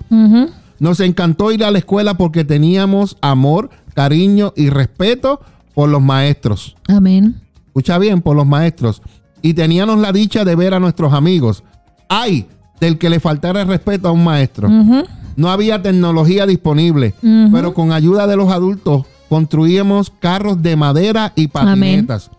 Nos encantó ir a la escuela porque teníamos amor, cariño y respeto por los maestros. Amén. Escucha bien, por los maestros. Y teníamos la dicha de ver a nuestros amigos. Ay, del que le faltara el respeto a un maestro. No había tecnología disponible, pero con ayuda de los adultos construíamos carros de madera y patinetas.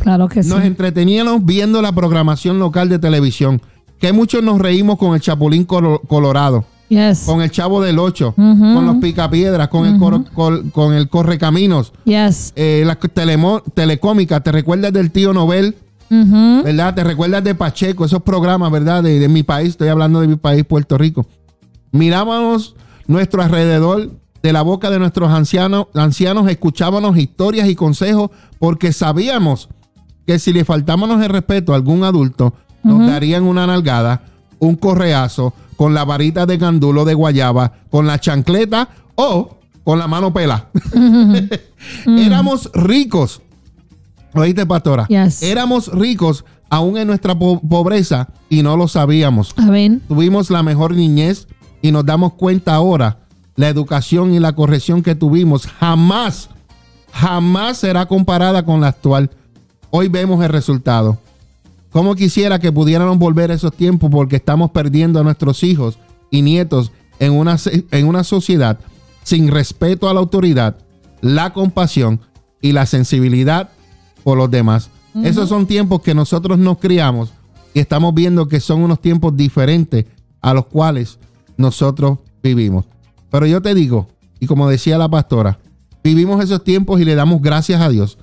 Claro que sí. Nos entreteníamos viendo la programación local de televisión. Que muchos nos reímos con el Chapulín Colo- Colorado Yes. con el Chavo del Ocho, con los Picapiedras, con, el col- con el Correcaminos, Yes. eh, las telemo- telecómicas. ¿Te recuerdas del tío Nobel? ¿Verdad? ¿Te recuerdas de Pacheco? Esos programas, ¿verdad? De, de mi país, estoy hablando de mi país, Puerto Rico. Mirábamos nuestro alrededor, de la boca de nuestros ancianos, ancianos escuchábamos historias y consejos porque sabíamos que si le faltábamos el respeto a algún adulto, nos darían una nalgada, un correazo, con la varita de gandulo de guayaba, con la chancleta o con la mano pela. Éramos ricos. Oíste, pastora. Yes. Éramos ricos aún en nuestra po- pobreza y no lo sabíamos. Amén. Tuvimos la mejor niñez y nos damos cuenta ahora la educación y la corrección que tuvimos jamás, jamás será comparada con la actual. Hoy vemos el resultado. Como quisiera que pudiéramos volver a esos tiempos porque estamos perdiendo a nuestros hijos y nietos en una, en una sociedad sin respeto a la autoridad, la compasión y la sensibilidad por los demás. Esos son tiempos que nosotros nos criamos y estamos viendo que son unos tiempos diferentes a los cuales nosotros vivimos. Pero yo te digo, y como decía la pastora, vivimos esos tiempos y le damos gracias a Dios.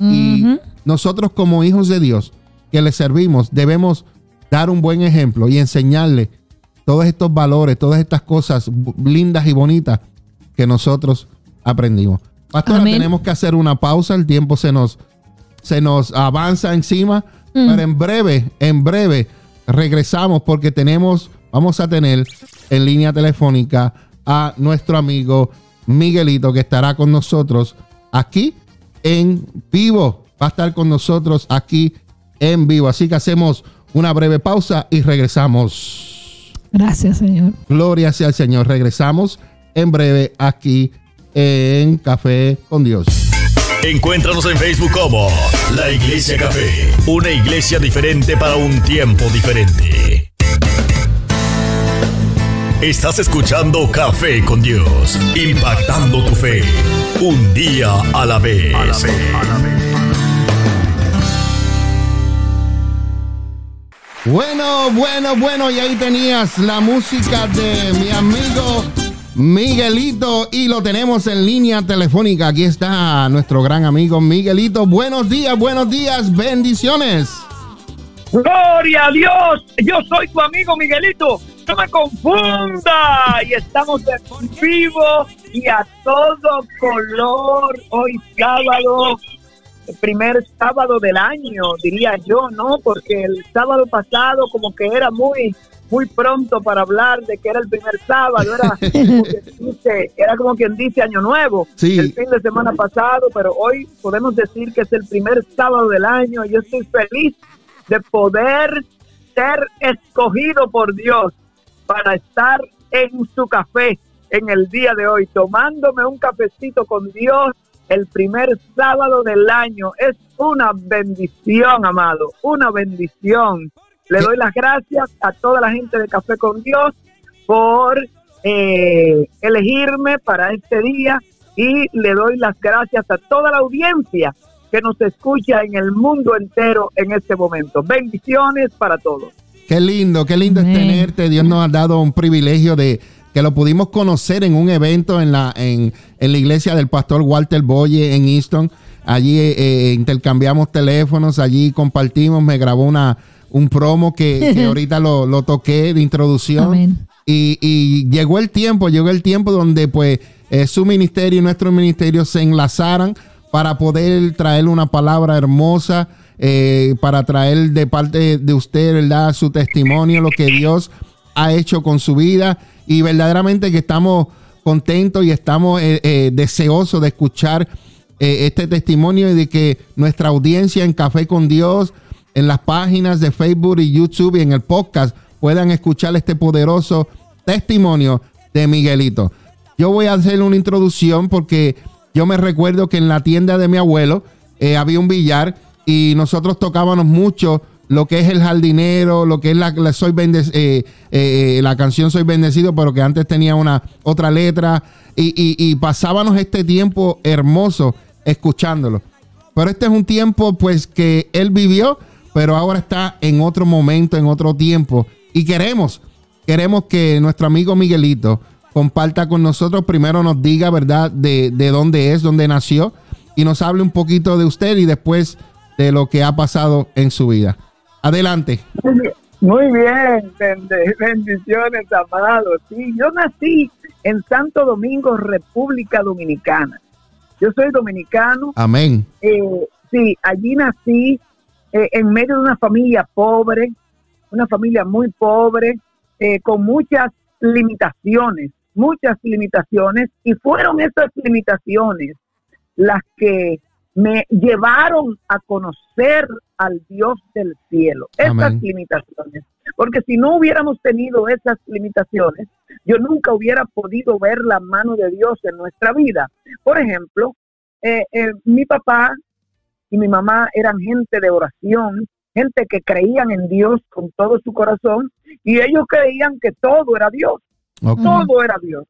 Y nosotros como hijos de Dios que le servimos debemos dar un buen ejemplo y enseñarle todos estos valores, todas estas cosas lindas y bonitas que nosotros aprendimos. Pastora, Amén. tenemos que hacer una pausa, el tiempo se nos, se nos avanza encima, pero en breve, en breve regresamos porque tenemos, vamos a tener en línea telefónica a nuestro amigo Miguelito que estará con nosotros aquí en vivo. Va a estar con nosotros aquí en vivo. Así que hacemos una breve pausa y regresamos. Gracias, Señor. Gloria sea al Señor. Regresamos en breve aquí en Café con Dios. Encuéntranos en Facebook como La Iglesia Café, una iglesia diferente para un tiempo diferente. Estás escuchando Café con Dios, impactando tu fe, un día a la vez. Bueno, bueno, bueno, y ahí tenías la música de mi amigo Miguelito y lo tenemos en línea telefónica. Aquí está nuestro gran amigo Miguelito. Buenos días, buenos días, bendiciones. Gloria a Dios, yo soy tu amigo Miguelito, no me confunda y estamos en vivo y a todo color hoy sábado primer sábado del año, diría yo, ¿no? Porque el sábado pasado como que era muy muy pronto para hablar de que era el primer sábado, era como quien dice, era como quien dice Año Nuevo, Sí. el fin de semana pasado, pero hoy podemos decir que es el primer sábado del año y yo estoy feliz de poder ser escogido por Dios para estar en su café en el día de hoy, tomándome un cafecito con Dios el primer sábado del año. Es una bendición, amado, una bendición. Le doy las gracias a toda la gente de Café con Dios por eh, elegirme para este día y le doy las gracias a toda la audiencia que nos escucha en el mundo entero en este momento. Bendiciones para todos. Qué lindo, qué lindo es tenerte. Dios nos ha dado un privilegio de que lo pudimos conocer en un evento en la, en, en la iglesia del pastor Walter Boye en Easton. Allí eh, eh, intercambiamos teléfonos, allí compartimos, me grabó una, un promo que, que ahorita lo, lo toqué de introducción. Y, y llegó el tiempo, llegó el tiempo donde pues eh, su ministerio y nuestro ministerio se enlazaran para poder traer una palabra hermosa, eh, para traer de parte de usted, ¿verdad? Su testimonio, lo que Dios ha hecho con su vida. Y verdaderamente que estamos contentos y estamos eh, deseosos de escuchar este testimonio y de que nuestra audiencia en Café con Dios, en las páginas de Facebook y YouTube y en el podcast puedan escuchar este poderoso testimonio de Miguelito. Yo voy a hacer una introducción porque yo me recuerdo que en la tienda de mi abuelo eh, había un billar y nosotros tocábamos mucho lo que es el jardinero, lo que es la, la soy eh, eh, la canción Soy bendecido, pero que antes tenía una otra letra y, y- y pasábamos este tiempo hermoso escuchándolo. Pero este es un tiempo pues que él vivió, pero ahora está en otro momento, en otro tiempo. Y queremos, queremos que nuestro amigo Miguelito comparta con nosotros, primero nos diga, ¿verdad?, de, de dónde es, dónde nació, y nos hable un poquito de usted y después de lo que ha pasado en su vida. Adelante. Muy bien, bendiciones, amado. Sí, yo nací en Santo Domingo, República Dominicana. Yo soy dominicano. Amén. eh, sí, allí nací eh, en medio de una familia pobre, una familia muy pobre, eh, con muchas limitaciones, muchas limitaciones, y fueron esas limitaciones las que me llevaron a conocer al Dios del cielo, esas Amén. limitaciones. Porque si no hubiéramos tenido esas limitaciones, yo nunca hubiera podido ver la mano de Dios en nuestra vida. Por ejemplo, eh, eh, mi papá y mi mamá eran gente de oración, gente que creían en Dios con todo su corazón y ellos creían que todo era Dios todo era Dios.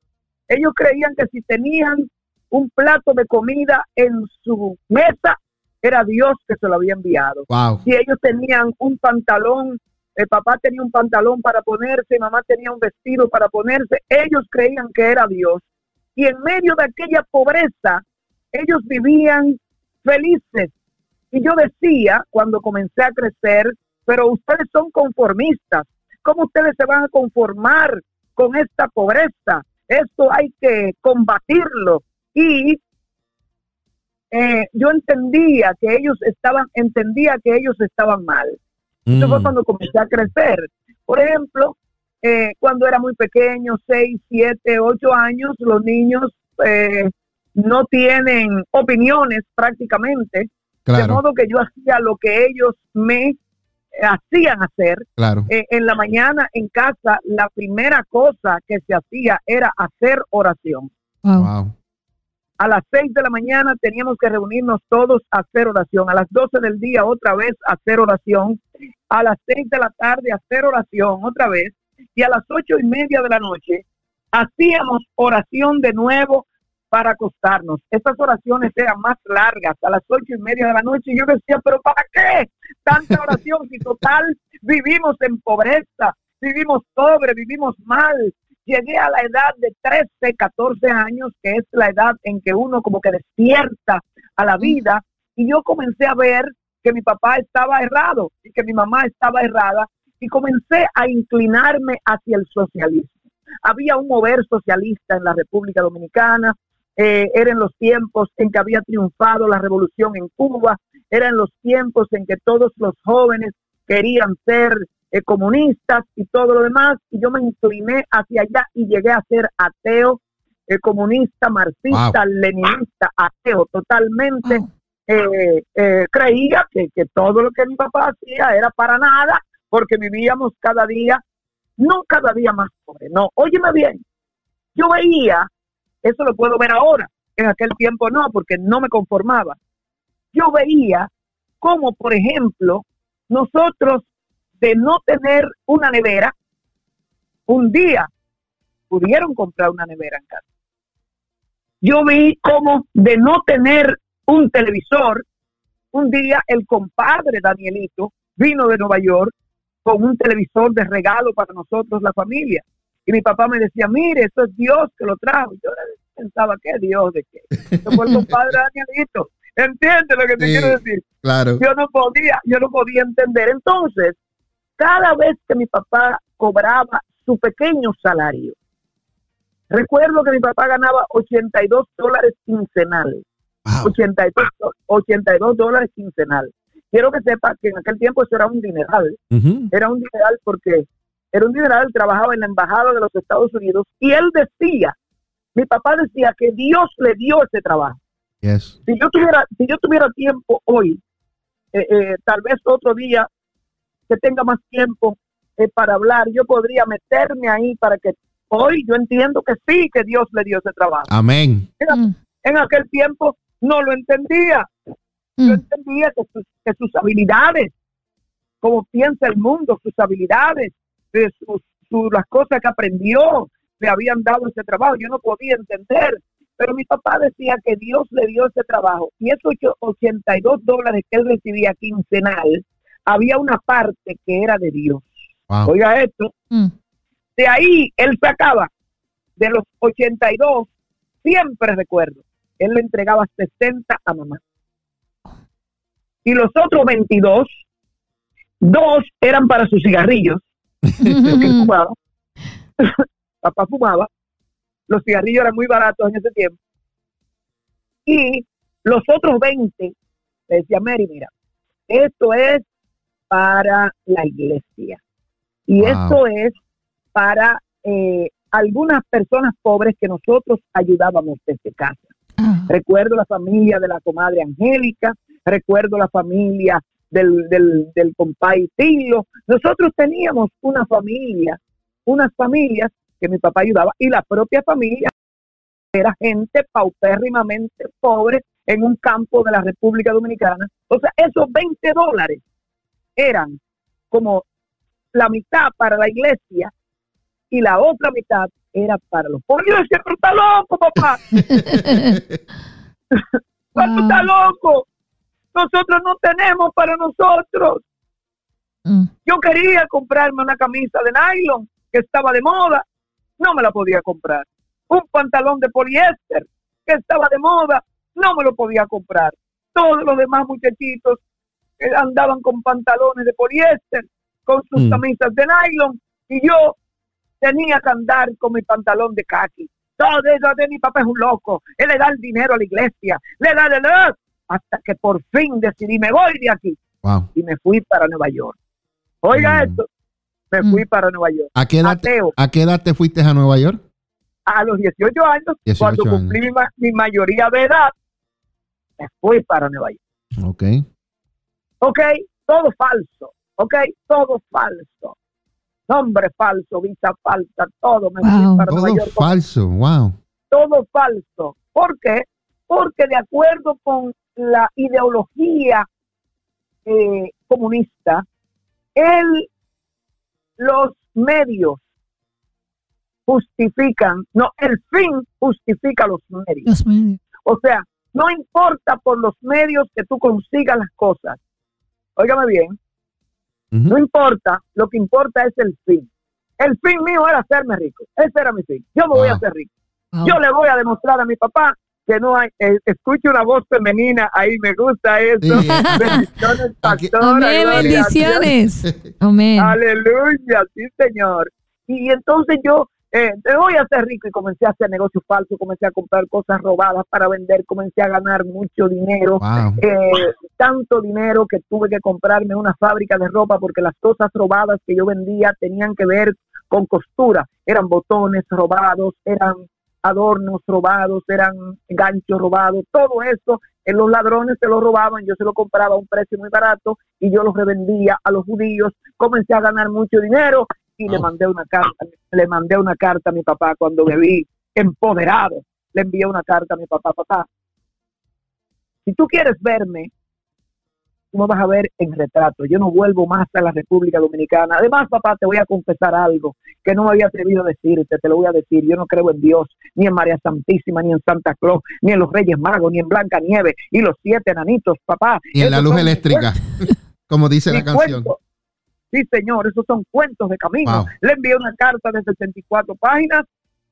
Ellos creían que si tenían un plato de comida en su mesa, era Dios que se lo había enviado. Wow. Si ellos tenían un pantalón, el papá tenía un pantalón para ponerse, mamá tenía un vestido para ponerse, ellos creían que era Dios. Y en medio de aquella pobreza, ellos vivían felices. Y yo decía, cuando comencé a crecer, pero ustedes son conformistas. ¿Cómo ustedes se van a conformar con esta pobreza? Esto hay que combatirlo. Y eh, yo entendía que ellos estaban, entendía que ellos estaban mal. Eso fue Mm. cuando comencé a crecer. Por ejemplo, eh, cuando era muy pequeño, 6, 7, 8 años, los niños eh, no tienen opiniones prácticamente. De modo que yo hacía lo que ellos me hacían hacer. Claro. Eh, en la mañana en casa, la primera cosa que se hacía era hacer oración. Wow. Wow. A las 6 de la mañana teníamos que reunirnos todos a hacer oración. A las 12 del día otra vez a hacer oración. A las 6 de la tarde a hacer oración otra vez. Y a las ocho y media de la noche hacíamos oración de nuevo para acostarnos. Estas oraciones eran más largas, a las ocho y media de la noche. Y yo decía, pero ¿para qué tanta oración? Si total vivimos en pobreza, vivimos pobre, vivimos mal. Llegué a la edad de 13, 14 años, que es la edad en que uno como que despierta a la vida. Y yo comencé a ver que mi papá estaba errado y que mi mamá estaba errada. Y comencé a inclinarme hacia el socialismo. Había un mover socialista en la República Dominicana, eh, eran los tiempos en que había triunfado la revolución en Cuba, eran los tiempos en que todos los jóvenes querían ser eh, comunistas y todo lo demás, y yo me incliné hacia allá y llegué a ser ateo, eh, comunista, marxista, leninista, ateo, totalmente. Wow. eh, eh, creía que, que todo lo que mi papá hacía era para nada, porque vivíamos cada día, no cada día más pobre, no, óyeme bien, yo veía, eso lo puedo ver ahora, en aquel tiempo no, porque no me conformaba, yo veía como, por ejemplo, nosotros de no tener una nevera, un día pudieron comprar una nevera en casa. Yo vi como de no tener un televisor, un día el compadre Danielito vino de Nueva York con un televisor de regalo para nosotros, la familia. Y mi papá me decía, mire, eso es Dios que lo trajo. Y yo pensaba, ¿qué Dios de qué? Eso fue el compadre Danielito. ¿Entiendes lo que te Sí. quiero decir? Claro. yo no podía, yo no podía entender. Entonces, cada vez que mi papá cobraba su pequeño salario, recuerdo que mi papá ganaba 82 dólares quincenales, Wow. 82, do- 82 dólares quincenales. Quiero que sepa que en aquel tiempo eso era un dineral, era un dineral porque era un dineral, trabajaba en la embajada de los Estados Unidos y él decía, mi papá decía que Dios le dio ese trabajo. Yes. si yo tuviera si yo tuviera tiempo hoy eh, eh, tal vez otro día que tenga más tiempo eh, para hablar yo podría meterme ahí para que hoy yo entiendo que sí que Dios le dio ese trabajo. Amén. Mm, en aquel tiempo no lo entendía. Yo mm, entendía que sus, que sus habilidades como piensa el mundo sus habilidades de sus, sus- las cosas que aprendió le habían dado ese trabajo yo no podía entender pero mi papá decía que Dios le dio ese trabajo y esos ocho- 82 dólares que él recibía quincenal había una parte que era de Dios Wow. oiga esto mm. de ahí él sacaba de los 82, siempre recuerdo, él le entregaba 60 a mamá. Y los otros 22, dos eran para sus cigarrillos. Papá fumaba. Los cigarrillos eran muy baratos en ese tiempo. Y los otros 20, le decía Mary, mira, esto es para la iglesia. Y Wow. esto es para eh, algunas personas pobres que nosotros ayudábamos desde casa. Ah, Recuerdo la familia de la comadre Angélica, recuerdo la familia del, del, del compay Tilo. Nosotros teníamos una familia, unas familias que mi papá ayudaba y la propia familia era gente paupérrimamente pobre en un campo de la República Dominicana. O sea, esos 20 dólares eran como la mitad para la iglesia y la otra mitad era para los pobres. Yo decía, pero está loco, papá. ¿Cuánto está loco? Nosotros no tenemos para nosotros. mm, Yo quería comprarme una camisa de nylon que estaba de moda, no me la podía comprar. Un pantalón de poliéster que estaba de moda, no me lo podía comprar. Todos los demás muchachitos eh, andaban con pantalones de poliéster, con sus Mm. camisas de nylon, y yo tenía que andar con mi pantalón de khaki. Todo eso de mi papá es un loco. Él le da el dinero a la iglesia, le da, le da, hasta que por fin decidí, me voy de aquí Wow. y me fui para Nueva York. Oiga Mm. esto, me Mm. fui para Nueva York. ¿A qué, edad, Ateo, ¿A qué edad te fuiste a Nueva York? a los 18 años, 18 cuando años. cumplí ma- mi mayoría de edad, me fui para Nueva York. Ok. Ok, todo falso, ¿ok? Todo falso. Nombre falso, visa falsa, todo me fui para Nueva Todo York falso, wow. todo falso. ¿Por qué? Porque de acuerdo con la ideología eh, comunista, el, los medios justifican, no, el fin justifica los medios. O sea, no importa por los medios que tú consigas las cosas. Óigame bien, no importa, lo que importa es el fin. El fin mío era hacerme rico. Ese era mi fin. Yo me voy a Wow. hacer rico. Wow. Yo le voy a demostrar a mi papá que no hay, eh, escucho una voz femenina ahí, me gusta eso. Sí. Bendiciones. Amén, Dios. bendiciones. Amén. Aleluya, sí, señor. Y entonces yo eh, me voy a hacer rico y comencé a hacer negocios falsos, comencé a comprar cosas robadas para vender, comencé a ganar mucho dinero. Wow. Eh, tanto dinero que tuve que comprarme una fábrica de ropa porque las cosas robadas que yo vendía tenían que ver con costura. Eran botones robados, eran adornos robados, eran ganchos robados, todo eso. eh, los ladrones se lo robaban, yo se lo compraba a un precio muy barato y yo los revendía a los judíos. Comencé a ganar mucho dinero y le Oh. mandé una carta, le mandé una carta a mi papá cuando me vi empoderado. Le envié una carta a mi papá, papá. Si tú quieres verme, tú me vas a ver en retrato. Yo no vuelvo más a la República Dominicana. Además, papá, te voy a confesar algo que no me había atrevido a decirte, te lo voy a decir. Yo no creo en Dios, ni en María Santísima, ni en Santa Claus, ni en los Reyes Magos, ni en Blanca Nieve y los siete enanitos, papá. Y en la luz eléctrica, como dice la canción. cuentos. Sí, señor, esos son cuentos de camino. Wow. Le envié una carta de 64 páginas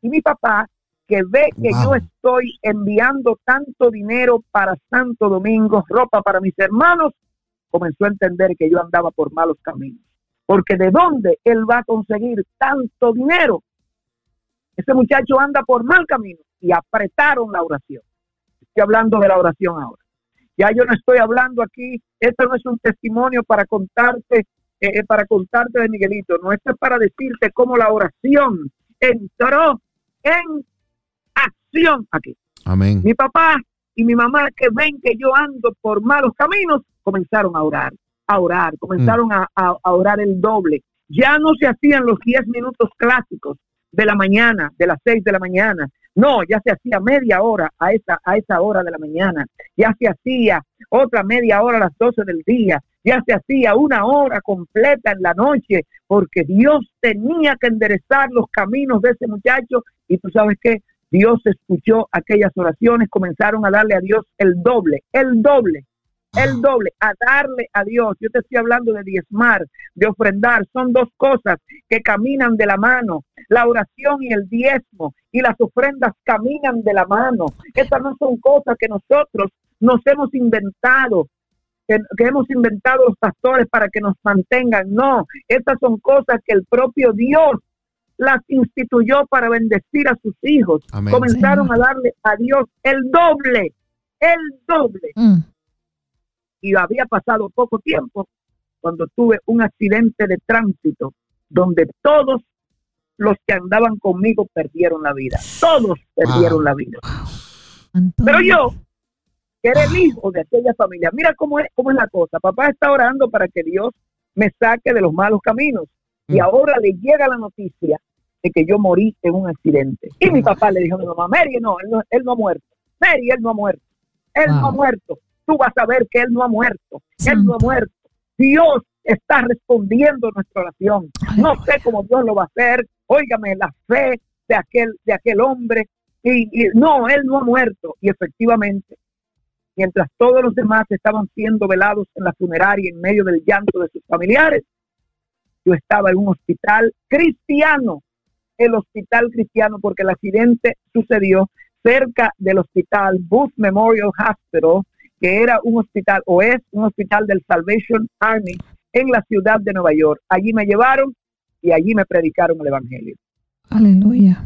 y mi papá, que ve que Wow. yo estoy enviando tanto dinero para Santo Domingo, ropa para mis hermanos, comenzó a entender que yo andaba por malos caminos. Porque de dónde él va a conseguir tanto dinero? Ese muchacho anda por mal camino y apretaron la oración. Estoy hablando de la oración ahora. Ya yo no estoy hablando aquí, esto no es un testimonio para contarte, eh, para contarte de Miguelito, no, esto es para decirte cómo la oración entró en acción aquí. Amén. Mi papá y mi mamá que ven que yo ando por malos caminos, comenzaron a orar, a orar, comenzaron a, a- a orar el doble. Ya no se hacían los 10 minutos clásicos de la mañana, de las 6 de la mañana. No, ya se hacía media hora a esa, a esa hora de la mañana. Ya se hacía otra media hora a las 12 del día. Ya se hacía una hora completa en la noche, porque Dios tenía que enderezar los caminos de ese muchacho. Y tú sabes qué, Dios escuchó aquellas oraciones, comenzaron a darle a Dios el doble, el doble, el doble, a darle a Dios. Yo te estoy hablando de diezmar, de ofrendar, son dos cosas que caminan de la mano. La oración y el diezmo y las ofrendas caminan de la mano. Estas no son cosas que nosotros nos hemos inventado. Que, que hemos inventado los pastores para que nos mantengan. No, estas son cosas que el propio Dios las instituyó para bendecir a sus hijos. Amén. Comenzaron a darle a Dios el doble, el doble. Mm. Y había pasado poco tiempo cuando tuve un accidente de tránsito donde todos los que andaban conmigo perdieron la vida. Todos perdieron Wow. la vida. Pero yo, que era el hijo de aquella familia, mira cómo es, cómo es la cosa. Papá está orando para que Dios me saque de los malos caminos. Y Mm. ahora le llega la noticia de que yo morí en un accidente. Y mi papá le dijo a mi mamá, Mary, no, él no, él no ha muerto. Mary, él no ha muerto. Él no ha muerto. Tú vas a ver que él no ha muerto. Él no ha muerto. Dios está respondiendo nuestra oración. No sé cómo Dios lo va a hacer. Óigame, la fe de aquel, de aquel hombre. Y, y no, él no ha muerto. Y efectivamente, mientras todos los demás estaban siendo velados en la funeraria en medio del llanto de sus familiares, yo estaba en un hospital cristiano, el hospital cristiano, porque el accidente sucedió cerca del hospital Booth Memorial Hospital, que era un hospital o es un hospital del Salvation Army en la ciudad de Nueva York. Allí me llevaron y allí me predicaron el Evangelio. Aleluya.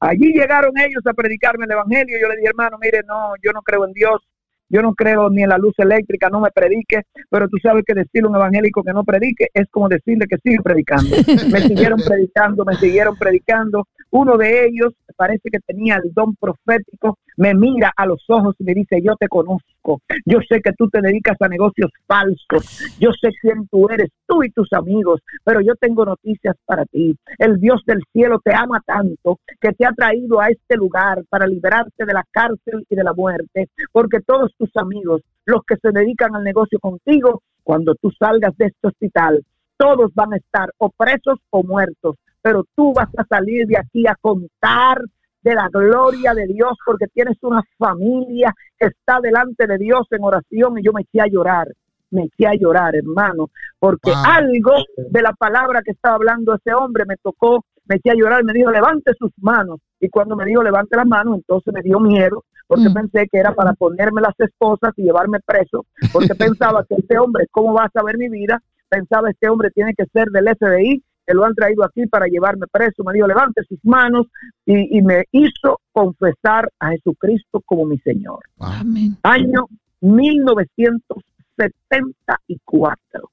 Allí llegaron ellos a predicarme el Evangelio. Yo le dije, hermano, mire, no, yo no creo en Dios. Yo no creo ni en la luz eléctrica, no me predique, pero tú sabes que decirle a un evangélico que no predique es como decirle que sigue predicando. Me siguieron predicando, me siguieron predicando. Uno de ellos, parece que tenía el don profético, me mira a los ojos y me dice, yo te conozco, yo sé que tú te dedicas a negocios falsos, yo sé quién tú eres, tú y tus amigos, pero yo tengo noticias para ti. El Dios del cielo te ama tanto que te ha traído a este lugar para liberarte de la cárcel y de la muerte, porque todos tus amigos, los que se dedican al negocio contigo, cuando tú salgas de este hospital, todos van a estar o presos o muertos, pero tú vas a salir de aquí a contar de la gloria de Dios porque tienes una familia que está delante de Dios en oración y yo me eché a llorar, me eché a llorar, hermano, porque algo de la palabra que estaba hablando ese hombre me tocó, me eché a llorar, me dijo, levante sus manos. Y cuando me dijo, levante las manos, entonces me dio miedo, porque mm. pensé que era para ponerme las esposas y llevarme preso, porque pensaba que este hombre, ¿cómo va a saber mi vida? Pensaba, este hombre tiene que ser del FBI que lo han traído aquí para llevarme preso. Me dijo, levante sus manos y, me hizo confesar a Jesucristo como mi Señor. Amén. Año 1974,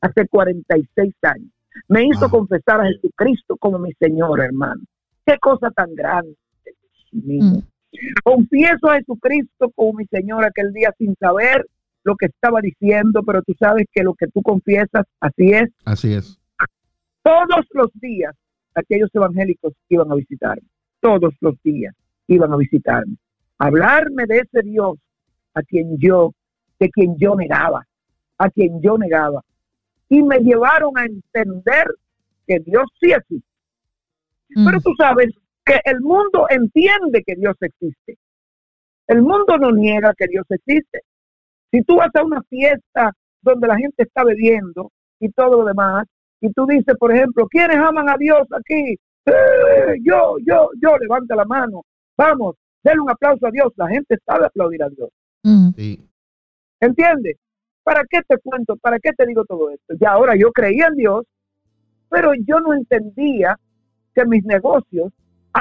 hace 46 años. Me hizo confesar a Jesucristo como mi Señor, hermano. Qué cosa tan grande. Mm. Confieso a Jesucristo como mi Señor aquel día sin saber lo que estaba diciendo, pero tú sabes que lo que tú confiesas, así es. Así es. Todos los días aquellos evangélicos iban a visitarme. Todos los días iban a visitarme. Hablarme de ese Dios a quien yo, de quien yo negaba, a quien yo negaba. Y me llevaron a entender que Dios sí existe. Mm. Pero tú sabes que el mundo entiende que Dios existe. El mundo no niega que Dios existe. Si tú vas a una fiesta donde la gente está bebiendo y todo lo demás, y tú dices, por ejemplo, ¿quiénes aman a Dios aquí? ¡Eh! yo, yo, yo, levanta la mano. Vamos, denle un aplauso a Dios. La gente sabe aplaudir a Dios. Mm. Sí. ¿Entiendes? ¿Para qué te cuento? ¿Para qué te digo todo esto? Ya ahora yo creía en Dios, pero yo no entendía que mis negocios,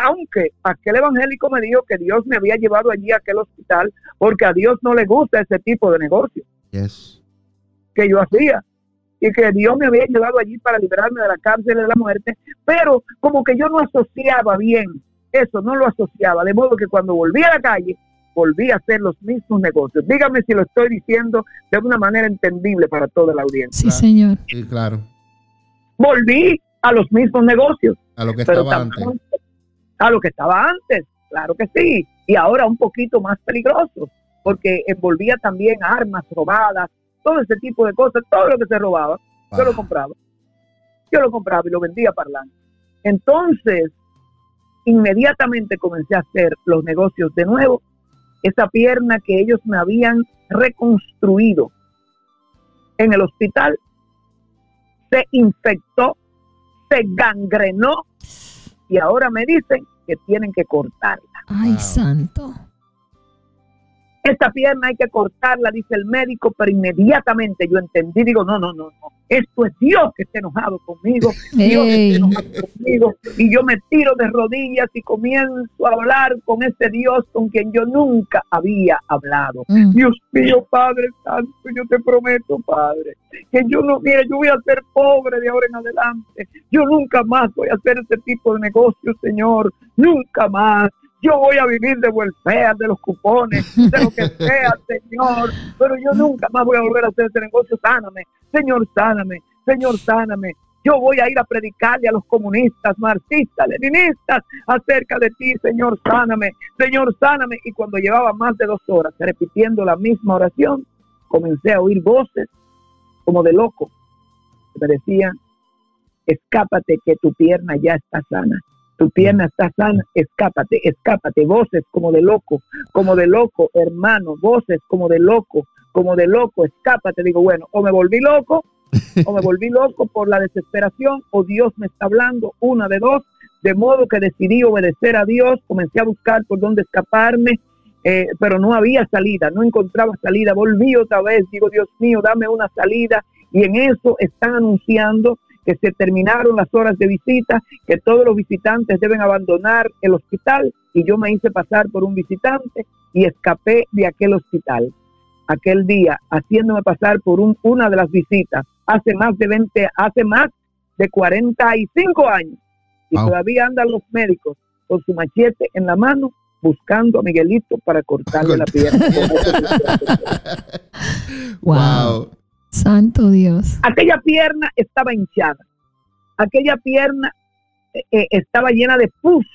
aunque aquel evangélico me dijo que Dios me había llevado allí a aquel hospital, porque a Dios no le gusta ese tipo de negocio yes. que yo hacía y que Dios me había llevado allí para liberarme de la cárcel y de la muerte, pero como que yo no asociaba bien eso, no lo asociaba, de modo que cuando volví a la calle, volví a hacer los mismos negocios. Dígame si lo estoy diciendo de una manera entendible para toda la audiencia. Sí, señor. Sí, claro. Volví a los mismos negocios. A lo que estaba antes. A lo que estaba antes, claro que sí. Y ahora un poquito más peligroso, porque envolvía también armas robadas, todo ese tipo de cosas, todo lo que se robaba, yo lo compraba. Yo lo compraba y lo vendía parlante. Entonces, inmediatamente comencé a hacer los negocios de nuevo. Esa pierna que ellos me habían reconstruido en el hospital se infectó, se gangrenó y ahora me dicen que tienen que cortarla. Ay, santo. Esta pierna hay que cortarla, dice el médico, pero inmediatamente yo entendí, digo, no, no, no, no, esto es Dios que está enojado conmigo, Dios está enojado conmigo, y yo me tiro de rodillas y comienzo a hablar con ese Dios con quien yo nunca había hablado. Mm. Dios mío, Padre Santo, yo te prometo, Padre, que yo no, mire, yo voy a ser pobre de ahora en adelante, yo nunca más voy a hacer ese tipo de negocio, Señor, nunca más yo voy a vivir de welfare, de los cupones, de lo que sea, Señor, pero yo nunca más voy a volver a hacer ese negocio, sáname, Señor, sáname, Señor, sáname. Yo voy a ir a predicarle a los comunistas, marxistas, leninistas acerca de ti, Señor, sáname, Señor, sáname. Y cuando llevaba más de dos horas repitiendo la misma oración, comencé a oír voces como de loco que me decían, escápate que tu pierna ya está sana tu pierna está sana, escápate, escápate, voces como de loco, como de loco, hermano, voces como de loco, como de loco, escápate. Digo, bueno, o me volví loco, o me volví loco por la desesperación, o Dios me está hablando, una de dos, de modo que decidí obedecer a Dios, comencé a buscar por dónde escaparme, eh, pero no había salida, no encontraba salida, volví otra vez, digo, Dios mío, dame una salida, y en eso están anunciando que se terminaron las horas de visita, que todos los visitantes deben abandonar el hospital y yo me hice pasar por un visitante y escapé de aquel hospital. Aquel día, haciéndome pasar por un, una de las visitas, hace más de 20, hace más de 45 años. Y Wow. todavía andan los médicos con su machete en la mano buscando a Miguelito para cortarle la pierna. Wow. Santo Dios. Aquella pierna estaba hinchada. Aquella pierna eh, eh, estaba llena de pus.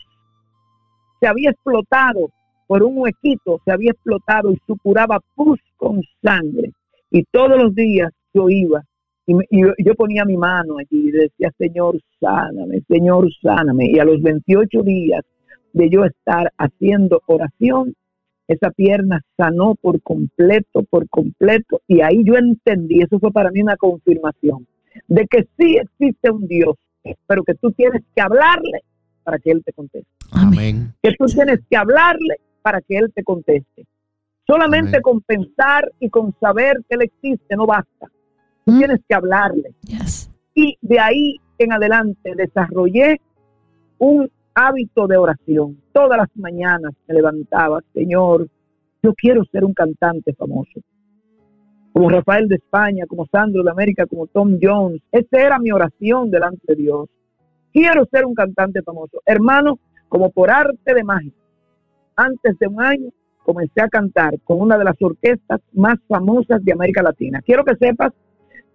Se había explotado por un huequito, se había explotado y supuraba pus con sangre. Y todos los días yo iba y, yo ponía mi mano allí y decía, Señor, sáname, Señor, sáname. Y a los 28 días de yo estar haciendo oración, esa pierna sanó por completo, por completo. Y ahí yo entendí, eso fue para mí una confirmación, de que sí existe un Dios, pero que tú tienes que hablarle para que Él te conteste. Amén. Que tú tienes que hablarle para que Él te conteste. Solamente Amén. con pensar y con saber que Él existe no basta. Tú Mm. tienes que hablarle. Yes. Y de ahí en adelante desarrollé un hábito de oración. Todas las mañanas me levantaba, Señor, yo quiero ser un cantante famoso. Como Rafael de España, como Sandro de América, como Tom Jones. Esa era mi oración delante de Dios. Quiero ser un cantante famoso. Hermano, como por arte de magia, antes de un año comencé a cantar con una de las orquestas más famosas de América Latina. Quiero que sepas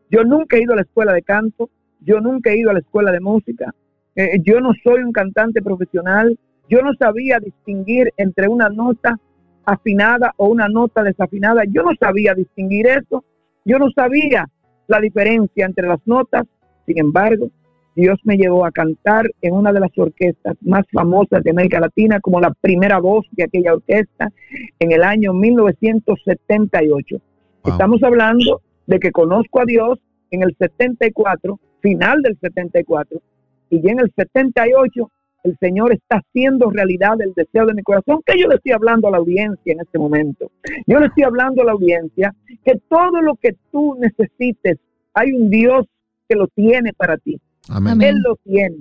yo nunca he ido a la escuela de canto, yo nunca he ido a la escuela de música, eh, yo no soy un cantante profesional, yo no sabía distinguir entre una nota afinada o una nota desafinada, yo no sabía distinguir eso, yo no sabía la diferencia entre las notas, sin embargo, Dios me llevó a cantar en una de las orquestas más famosas de América Latina como la primera voz de aquella orquesta en el año 1978. Wow. Estamos hablando de que conozco a Dios en el 74, final del 74, y ya en el 78 el Señor está haciendo realidad el deseo de mi corazón, que yo le estoy hablando a la audiencia en este momento. Yo le estoy hablando a la audiencia que todo lo que tú necesites, hay un Dios que lo tiene para ti. Amén. Él lo tiene.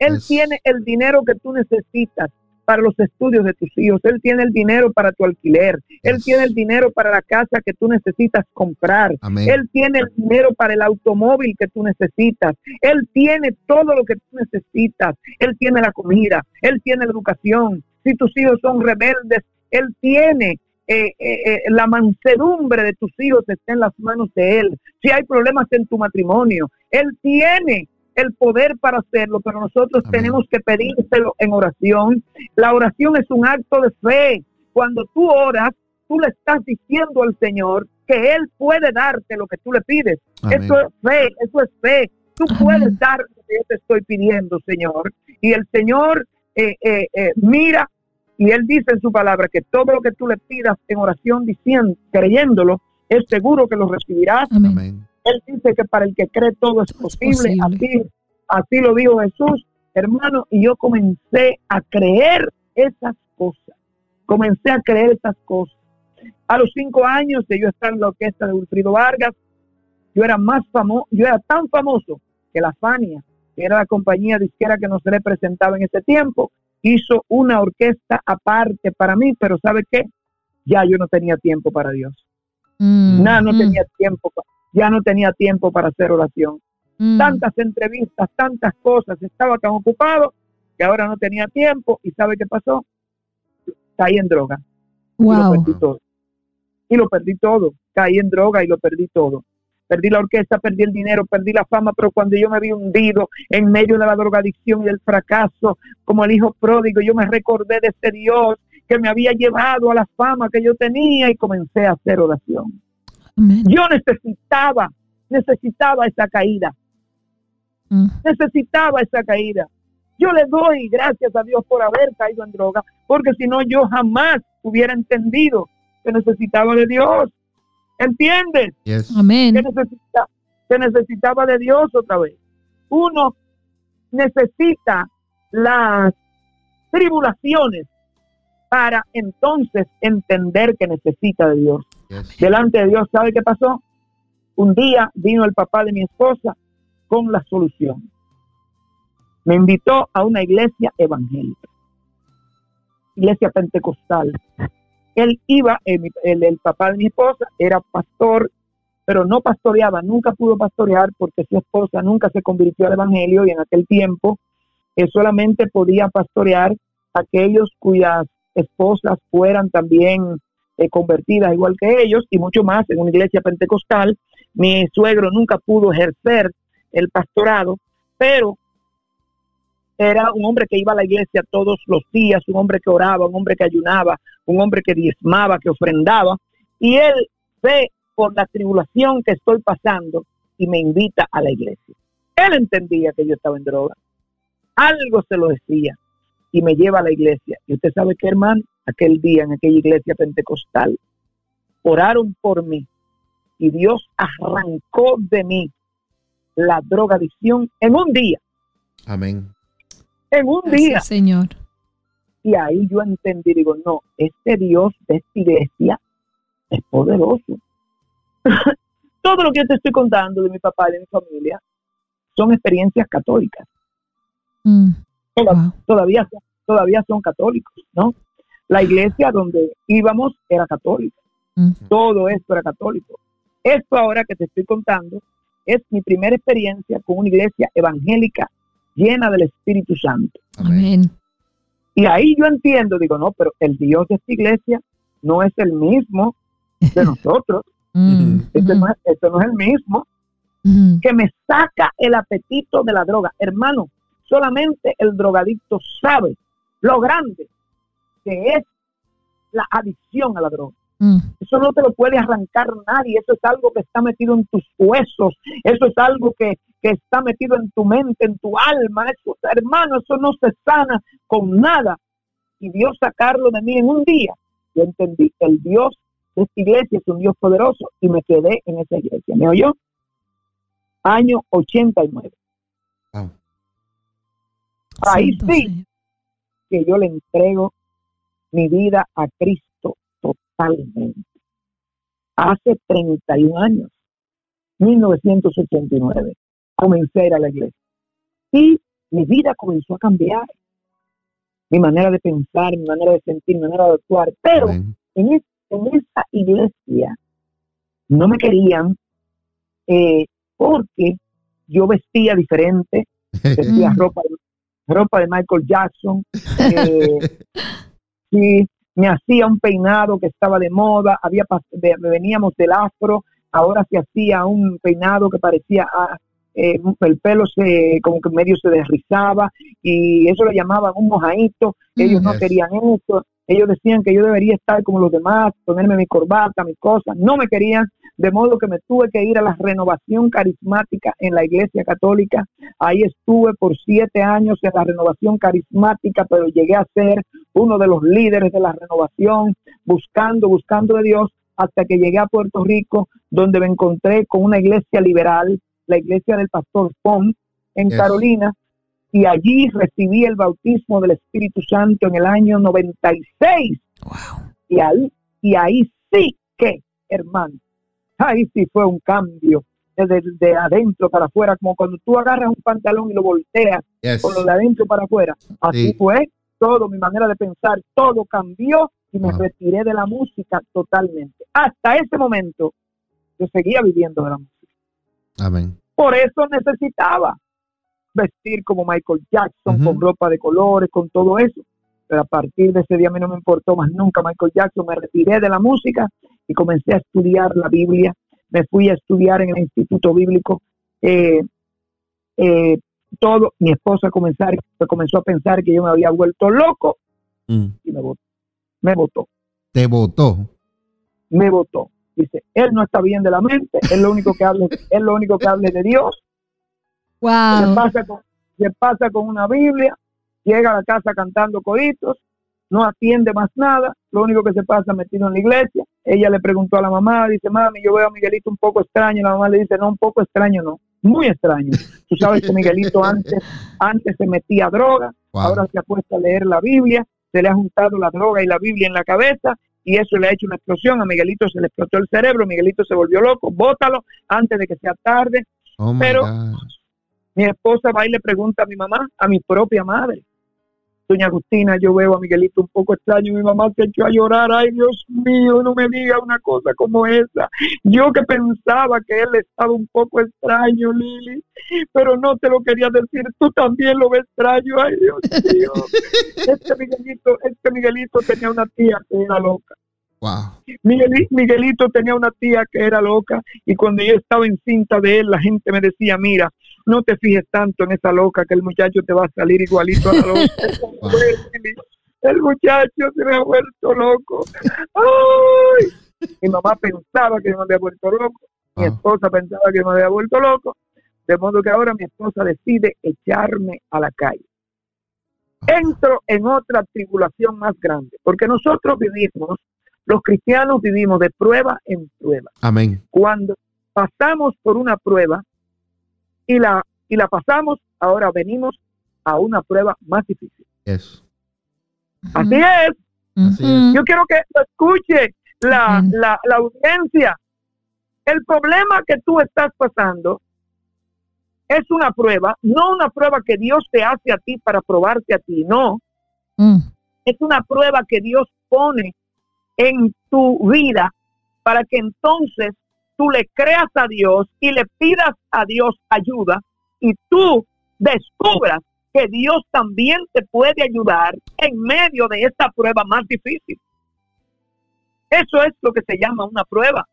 Él tiene el dinero que tú necesitas para los estudios de tus hijos. Él tiene el dinero para tu alquiler. Él Yes. tiene el dinero para la casa que tú necesitas comprar. Amén. Él tiene el dinero para el automóvil que tú necesitas. Él tiene todo lo que tú necesitas. Él tiene la comida. Él tiene la educación. Si tus hijos son rebeldes, Él tiene eh, eh, eh, la mansedumbre de tus hijos está en las manos de Él. Si hay problemas en tu matrimonio, Él tiene el poder para hacerlo, pero nosotros Amén. tenemos que pedírselo en oración. La oración es un acto de fe. Cuando tú oras, tú le estás diciendo al Señor que Él puede darte lo que tú le pides. Amén. Eso es fe, eso es fe. Tú Amén. puedes dar lo que yo te estoy pidiendo, Señor. Y el Señor eh, eh, eh, mira y Él dice en su palabra que todo lo que tú le pidas en oración, diciendo, creyéndolo, es seguro que lo recibirás. Amén. Él dice que para el que cree todo es posible. Así, así lo dijo Jesús, hermano, y yo comencé a creer esas cosas. Comencé a creer esas cosas. A los cinco años de yo estar en la orquesta de Wilfrido Vargas, yo era más famoso, yo era tan famoso que la Fania, que era la compañía disquera que nos representaba en ese tiempo, hizo una orquesta aparte para mí, pero ¿sabe qué? Ya yo no tenía tiempo para Dios. Mm, Nada, no mm, tenía tiempo, pa- ya no tenía tiempo para hacer oración. mm. Tantas entrevistas, tantas cosas, estaba tan ocupado que ahora no tenía tiempo y ¿sabe qué pasó? Caí en droga y lo perdí todo. Y lo perdí todo, caí en droga y lo perdí todo. Perdí la orquesta, perdí el dinero, perdí la fama, pero cuando yo me vi hundido en medio de la drogadicción y del fracaso, como el hijo pródigo, yo me recordé de ese Dios que me había llevado a la fama que yo tenía y comencé a hacer oración. Amén. Yo necesitaba, necesitaba esa caída, Mm. necesitaba esa caída. Yo le doy gracias a Dios por haber caído en droga, porque si no yo jamás hubiera entendido que necesitaba de Dios. ¿Entiendes? Yes. Amén. Que, necesita, que necesitaba de Dios otra vez. Uno necesita las tribulaciones para entonces entender que necesita de Dios Delante de Dios. ¿Sabe qué pasó? Un día vino el papá de mi esposa con la solución. Me invitó a una iglesia evangélica, iglesia pentecostal. Él iba, el, el- el papá de mi esposa era pastor, pero no pastoreaba, nunca pudo pastorear porque su esposa nunca se convirtió al evangelio y en aquel tiempo eh, solamente podía pastorear aquellos cuyas esposas fueran también eh, convertidas igual que ellos y mucho más en una iglesia pentecostal. Mi suegro nunca pudo ejercer el pastorado, pero era un hombre que iba a la iglesia todos los días, un hombre que oraba, un hombre que ayunaba, un hombre que diezmaba, que ofrendaba, y él ve por la tribulación que estoy pasando y me invita a la iglesia. Él entendía que yo estaba en droga. Algo se lo decía y me lleva a la iglesia. Y usted sabe que, hermano, aquel día en aquella iglesia pentecostal, oraron por mí y Dios arrancó de mí la drogadicción en un día. Amén. En un Gracias, día. Señor. Y ahí yo entendí, digo, no, este Dios de esta iglesia es poderoso. Todo lo que yo te estoy contando de mi papá y de mi familia son experiencias católicas. Mm, Toda- wow. Todavía, son- todavía son católicos, ¿no? La iglesia donde íbamos era católica. Mm. Todo esto era católico. Esto ahora que te estoy contando es mi primera experiencia con una iglesia evangélica llena del Espíritu Santo. Amén. Y ahí yo entiendo, digo, no, pero el Dios de esta iglesia no es el mismo de nosotros. Mm, Este no es, este no es el mismo mm. que me saca el apetito de la droga. Hermano, solamente el drogadicto sabe lo grande que es la adicción a la droga. Mm, Eso no te lo puede arrancar nadie, eso es algo que está metido en tus huesos, eso es algo que, que está metido en tu mente, en tu alma, eso, hermano, eso no se sana con nada. Y Dios sacarlo de mí en un día, yo entendí, el Dios de esta iglesia es un Dios poderoso y me quedé en esa iglesia. ¿Me oyó? Año 89. Wow. Ahí sí Señor. que yo le entrego mi vida a Cristo totalmente. Hace 31 años, 1989, comencé a ir a la iglesia. Y mi vida comenzó a cambiar. Mi manera de pensar, mi manera de sentir, mi manera de actuar. Pero en, es- en esa iglesia no me querían eh, porque yo vestía diferente, vestía ropa, de- ropa de Michael Jackson, eh, sí, me hacía un peinado que estaba de moda, había veníamos del afro, ahora se hacía un peinado que parecía, ah, eh, el pelo se como que medio se desrizaba y eso lo llamaban un mojadito, ellos no Yes. querían eso, ellos decían que yo debería estar como los demás, ponerme mi corbata, mis cosas, no me querían, de modo que me tuve que ir a la renovación carismática en la iglesia católica, ahí estuve por siete años en la renovación carismática, pero llegué a ser uno de los líderes de la renovación, buscando, buscando de Dios, hasta que llegué a Puerto Rico, donde me encontré con una iglesia liberal, la iglesia del pastor Font, en Yes. Carolina, y allí recibí el bautismo del Espíritu Santo en el año 96. Wow. Y ahí, y ahí sí que, hermano, ahí sí fue un cambio desde de adentro para afuera, como cuando tú agarras un pantalón y lo volteas Yes. con lo de adentro para afuera. Así Sí. fue todo, mi manera de pensar, todo cambió y me Wow. retiré de la música totalmente. Hasta ese momento yo seguía viviendo de la música. Amén. Por eso necesitaba vestir como Michael Jackson, con ropa de colores, con todo eso. Pero a partir de ese día a mí no me importó más nunca Michael Jackson, me retiré de la música y comencé a estudiar la Biblia. Me fui a estudiar en el Instituto Bíblico. Eh, eh, todo, mi esposa comenzar, comenzó a pensar que yo me había vuelto loco Mm. y me votó. Me votó, Te votó. me votó. Dice, él no está bien de la mente, él lo único que habla, él lo único que hable de Dios, se Wow. pasa, con, se pasa con una Biblia, llega a la casa cantando coritos, no atiende más nada, lo único que se pasa metido en la iglesia. Ella le preguntó a la mamá, dice, mami, yo veo a Miguelito un poco extraño. La mamá le dice, no, un poco extraño, no, muy extraño. Tú sabes que Miguelito antes, antes se metía a droga, Wow. ahora se ha puesto a leer la Biblia, se le ha juntado la droga y la Biblia en la cabeza y eso le ha hecho una explosión. A Miguelito se le explotó el cerebro, Miguelito se volvió loco, bótalo antes de que sea tarde. Oh pero- God. Mi esposa va y le pregunta a mi mamá, a mi propia madre. Doña Agustina, yo veo a Miguelito un poco extraño, mi mamá se echó a llorar, ay Dios mío, no me diga una cosa como esa. Yo que pensaba que él estaba un poco extraño, Lili, pero no te lo quería decir, tú también lo ves extraño, ay Dios mío. Este Miguelito, este Miguelito tenía una tía que era loca. Wow. Migueli- Miguelito tenía una tía que era loca y cuando yo estaba encinta de él, la gente me decía, mira, no te fijes tanto en esa loca que el muchacho te va a salir igualito a la loca. el muchacho se me ha vuelto loco. ¡Ay! Mi mamá pensaba que me había vuelto loco, mi Wow. esposa pensaba que me había vuelto loco, de modo que ahora mi esposa decide echarme a la calle. Entro en otra tribulación más grande, porque nosotros vivimos, los cristianos vivimos de prueba en prueba Amén. cuando pasamos por una prueba y la, y la pasamos, ahora venimos a una prueba más difícil. Yes. Así es, Así es. Yo quiero que lo escuche la, la, la audiencia. El problema que tú estás pasando es una prueba, no una prueba que Dios te hace a ti para probarte a ti, no, Mm. es una prueba que Dios pone en tu vida para que entonces tú le creas a Dios y le pidas a Dios ayuda y tú descubras que Dios también te puede ayudar en medio de esta prueba más difícil. Eso es lo que se llama una prueba.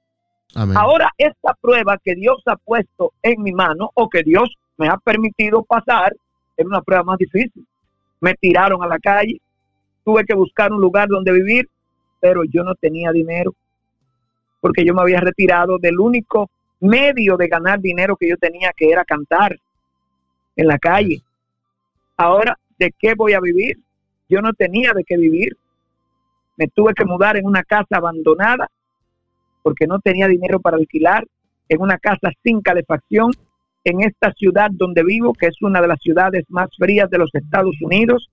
Amén. Ahora, esta prueba que Dios ha puesto en mi mano o que Dios me ha permitido pasar es una prueba más difícil. Me tiraron a la calle, tuve que buscar un lugar donde vivir, pero yo no tenía dinero porque yo me había retirado del único medio de ganar dinero que yo tenía, que era cantar en la calle. Ahora, ¿de qué voy a vivir? Yo no tenía de qué vivir. Me tuve que mudar en una casa abandonada porque no tenía dinero para alquilar, en una casa sin calefacción, en esta ciudad donde vivo, que es una de las ciudades más frías de los Estados Unidos,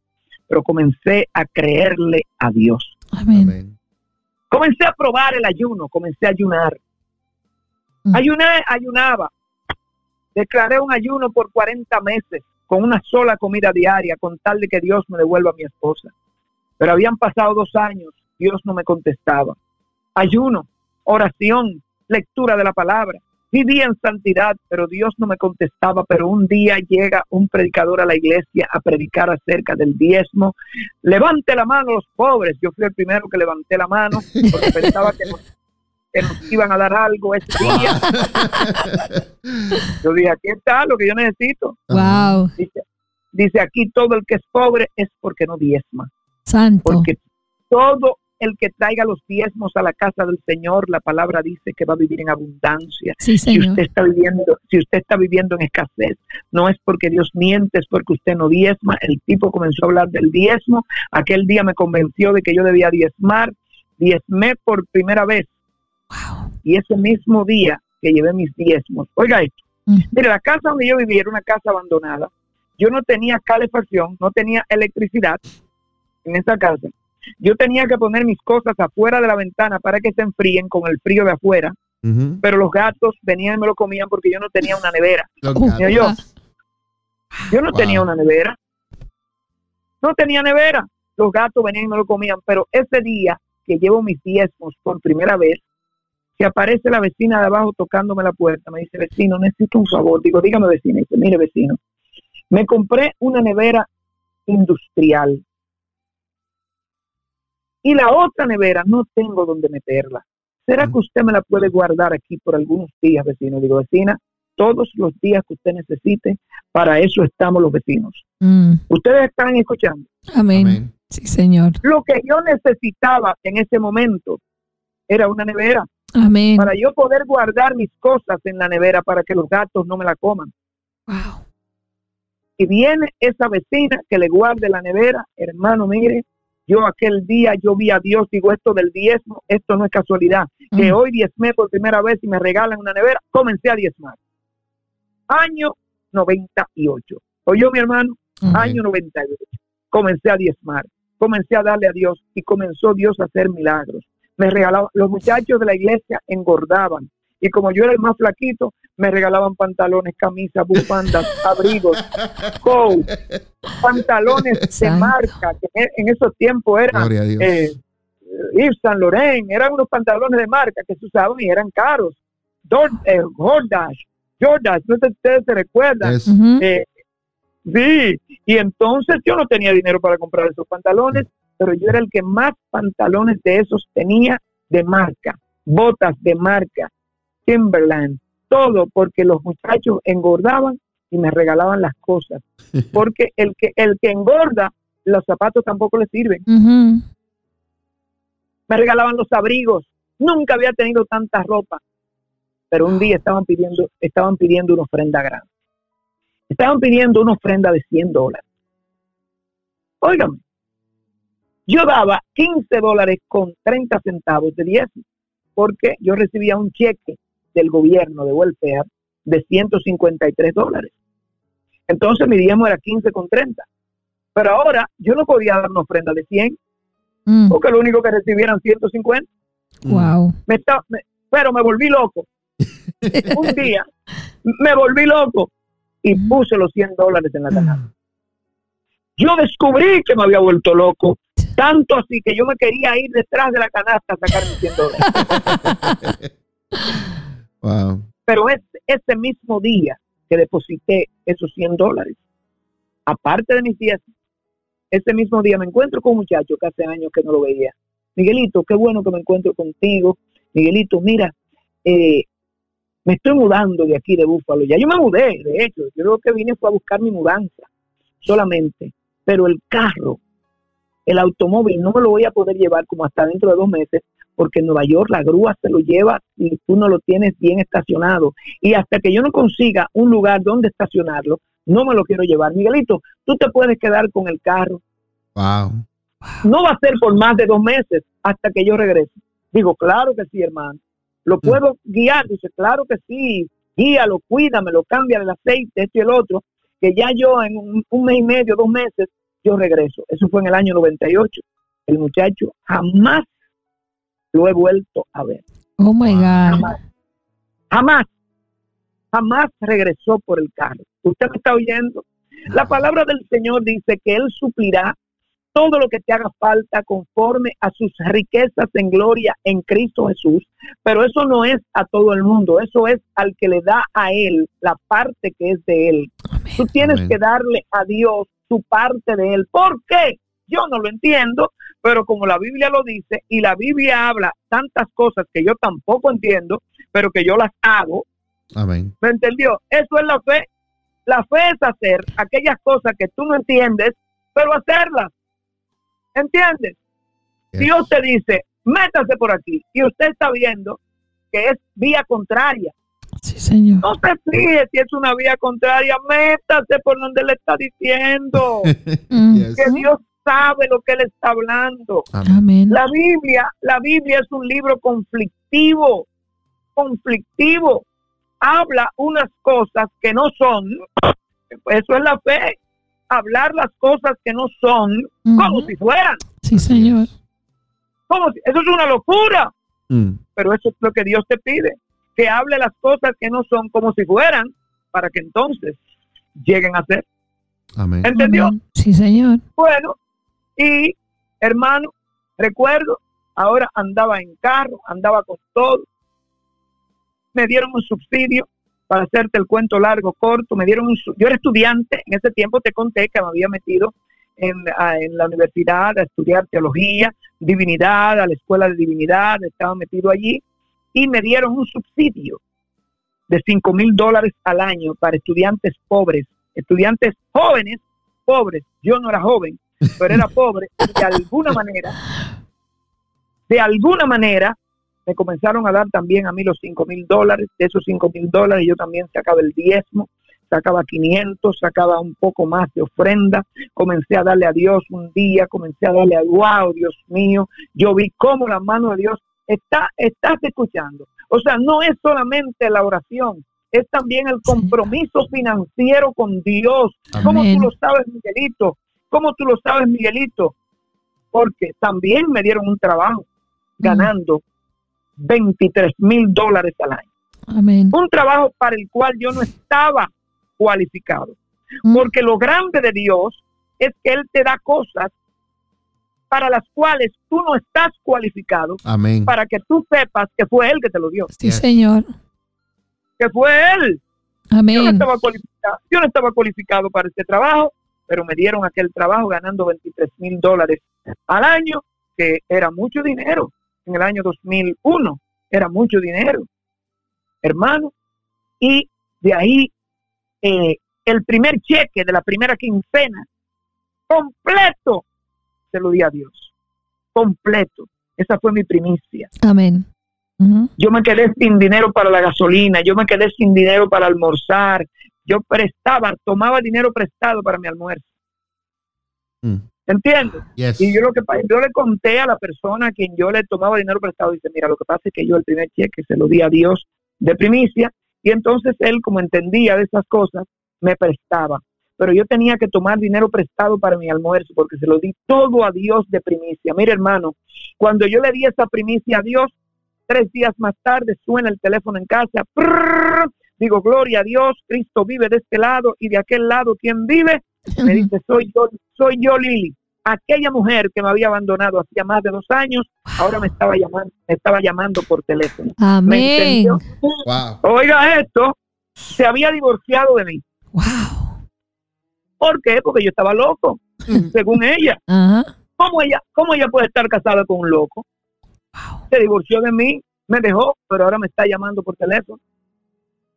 pero comencé a creerle a Dios. Amén. Amén. Comencé a probar el ayuno, comencé a ayunar. Mm. Ayuné, ayunaba. Declaré un ayuno por 40 meses con una sola comida diaria, con tal de que Dios me devuelva a mi esposa. Pero habían pasado dos años, Dios no me contestaba. Ayuno, oración, lectura de la palabra. Vivía en santidad, pero Dios no me contestaba. Pero un día llega un predicador a la iglesia a predicar acerca del diezmo. Levante la mano los pobres. Yo fui el primero que levanté la mano porque pensaba que nos, que nos iban a dar algo ese día. Yo dije, aquí está lo que yo necesito. Wow. Dice, dice aquí todo el que es pobre es porque no diezma. Santo. Porque todo el que traiga los diezmos a la casa del Señor, la palabra dice que va a vivir en abundancia. Sí, Si usted está viviendo, si usted está viviendo en escasez, no es porque Dios miente, es porque usted no diezma. El tipo comenzó a hablar del diezmo. Aquel día me convenció de que yo debía diezmar. Diezmé por primera vez. Wow. Y ese mismo día que llevé mis diezmos. Oiga esto. Mm. Mire, la casa donde yo vivía era una casa abandonada. Yo no tenía calefacción, no tenía electricidad en esa casa. Yo tenía que poner mis cosas afuera de la ventana para que se enfríen con el frío de afuera, pero los gatos venían y me lo comían porque yo no tenía una nevera. Uh, yo, yo no Wow. tenía una nevera. No tenía nevera. Los gatos venían y me lo comían, pero ese día que llevo mis diezmos por primera vez, que aparece la vecina de abajo tocándome la puerta, me dice, vecino, necesito un favor. Digo, dígame, vecina. Dice, mire, vecino, me compré una nevera industrial. Y la otra nevera no tengo donde meterla. ¿Será que usted me la puede guardar aquí por algunos días, vecino? Digo, vecina, todos los días que usted necesite, para eso estamos los vecinos. Mm. Ustedes están escuchando. Amén. Amén. Sí, Señor. Lo que yo necesitaba en ese momento era una nevera Amén. para yo poder guardar mis cosas en la nevera para que los gatos no me la coman. Wow. Y viene esa vecina que le guarde la nevera, hermano, mire, yo aquel día yo vi a Dios, digo esto del diezmo, esto no es casualidad, que Mm. hoy diezmé por primera vez y me regalan una nevera, comencé a diezmar. Año 98. ¿Oyó mi hermano? Mm. Año 98. Comencé a diezmar, comencé a darle a Dios y comenzó Dios a hacer milagros. Me regalaba, los muchachos de la iglesia engordaban Y como yo era el más flaquito, me regalaban pantalones, camisas, bufandas, abrigos, coat, pantalones de marca, que en- esos tiempos eran Gloria a Dios. eh, Yves Saint Laurent, eran unos pantalones de marca que se usaban y eran caros. Dor, eh, Jordache, no sé si ustedes se recuerdan. Es- Ujú. Eh, sí, y entonces yo no tenía dinero para comprar esos pantalones, pero yo era el que más pantalones de esos tenía de marca, botas de marca, Timberland, todo porque los muchachos engordaban y me regalaban las cosas. Porque el que, el que engorda, los zapatos tampoco le sirven. Me regalaban los abrigos. Nunca había tenido tanta ropa. Pero un día estaban pidiendo, estaban pidiendo una ofrenda grande. Estaban pidiendo una ofrenda de 100 dólares. Óigame, yo daba 15 dólares con 30 centavos de 10 porque yo recibía un cheque del gobierno de welfare de 153 dólares. Entonces mi diezmo era 15 con 30. Pero ahora yo no podía dar una ofrenda de 100 Mm. porque lo único que recibieran 150. Wow. Me está, me- pero me volví loco. Un día me volví loco y puse los 100 dólares en la canasta. Yo descubrí que me había vuelto loco, tanto así que yo me quería ir detrás de la canasta a sacar mis 100 dólares. Pero es ese mismo día que deposité esos 100 dólares, aparte de mis 10, ese mismo día me encuentro con un muchacho que hace años que no lo veía. Miguelito, qué bueno que me encuentro contigo. Miguelito, mira, eh, me estoy mudando de aquí de Búfalo. Ya yo me mudé, de hecho. Yo lo que vine fue a buscar mi mudanza solamente. Pero el carro, el automóvil, no me lo voy a poder llevar como hasta dentro de dos meses, porque en Nueva York la grúa se lo lleva y tú no lo tienes bien estacionado. Y hasta que yo no consiga un lugar donde estacionarlo, no me lo quiero llevar. Miguelito, tú te puedes quedar con el carro. Wow. No va a ser por más de dos meses hasta que yo regrese. Digo, claro que sí, hermano. ¿Lo puedo guiar? Dice, claro que sí. Guíalo, cuídamelo, cambia el aceite, esto y el otro. Que ya yo en un, un mes y medio, dos meses, yo regreso. Eso fue en el año 98. El muchacho jamás lo he vuelto a ver. Oh my God. Jamás. Jamás. Jamás regresó por el carro. ¿Usted me está oyendo? La palabra del Señor dice que Él suplirá todo lo que te haga falta conforme a sus riquezas en gloria en Cristo Jesús. Pero eso no es a todo el mundo, eso es al que le da a Él la parte que es de Él. Tú tienes Amén. que darle a Dios su parte de Él. ¿Por qué? Yo no lo entiendo, pero como la Biblia lo dice y la Biblia habla tantas cosas que yo tampoco entiendo, pero que yo las hago, Amén. ¿me entendió? Eso es la fe. La fe es hacer aquellas cosas que tú no entiendes, pero hacerlas. ¿Entiendes? Yes. Dios te dice, métase por aquí, y usted está viendo que es vía contraria. Sí, señor. No se fije si es una vía contraria, métase por donde le está diciendo. Yes. que Dios sabe lo que él está hablando. Amén. La Biblia, la Biblia es un libro conflictivo, conflictivo. Habla unas cosas que no son, eso es la fe, hablar las cosas que no son como si fueran, Sí, señor. como si- eso es una locura, Mm. pero eso es lo que Dios te pide, que hable las cosas que no son como si fueran, para que entonces lleguen a ser. Amén. ¿Entendió? Amén. Sí, señor. Bueno, y hermano, recuerdo, ahora andaba en carro, andaba con todo. Me dieron un subsidio para hacerte el cuento largo, corto. Me dieron un, yo era estudiante, en ese tiempo te conté que me había metido en, en la universidad a estudiar teología, divinidad, a la escuela de divinidad, estaba metido allí y me dieron un subsidio de 5 mil dólares al año para estudiantes pobres, estudiantes jóvenes, pobres. Yo no era joven, pero era pobre y de alguna manera, de alguna manera, me comenzaron a dar también a mí los 5 mil dólares. De esos 5 mil dólares yo también sacaba el diezmo, sacaba 500, sacaba un poco más de ofrenda. Comencé a darle a Dios un día, comencé a darle a, wow, Dios mío, yo vi cómo la mano de Dios está, estás escuchando. O sea, no es solamente la oración, es también el compromiso financiero con Dios. ¿Cómo tú lo sabes, Miguelito? ¿Cómo tú lo sabes, Miguelito? Porque también me dieron un trabajo ganando 23 mil dólares al año. Amén. Un trabajo para el cual yo no estaba cualificado. Mm. Porque lo grande de Dios es que Él te da cosas para las cuales tú no estás cualificado, Amén. para que tú sepas que fue Él que te lo dio, Sí, Yes. Señor. que fue Él. Yo no, Amén. estaba cualificado, yo no estaba cualificado para este trabajo, pero me dieron aquel trabajo ganando 23 mil dólares al año, que era mucho dinero. En el año 2001 era mucho dinero, hermano. Y de ahí eh, el primer cheque de la primera quincena, completo, se lo di a Dios. Completo. Esa fue mi primicia. Amén. Yo me quedé sin dinero para la gasolina, yo me quedé sin dinero para almorzar, yo prestaba, tomaba dinero prestado para mi almuerzo. Mm. ¿Entiendes? Yes. Y yo lo que yo le conté a la persona a quien yo le tomaba dinero prestado, dice, mira, lo que pasa es que yo el primer cheque se lo di a Dios de primicia, y entonces él, como entendía de esas cosas, me prestaba. Pero yo tenía que tomar dinero prestado para mi almuerzo, porque se lo di todo a Dios de primicia. Mire, hermano, cuando yo le di esa primicia a Dios, tres días más tarde suena el teléfono en casa, prrr, digo, gloria a Dios, Cristo vive de este lado y de aquel lado, ¿quién vive? Me dice, soy yo, soy yo Lili. Aquella mujer que me había abandonado hacía más de dos años, ahora me estaba llamando, me estaba llamando por teléfono. ¿Me Amén. entendió? Wow. Oiga esto, se había divorciado de mí. Wow. ¿Por qué? Porque yo estaba loco, según ella. Ajá. ¿Cómo ella, cómo ella puede estar casada con un loco? Wow. Se divorció de mí, me dejó, pero ahora me está llamando por teléfono.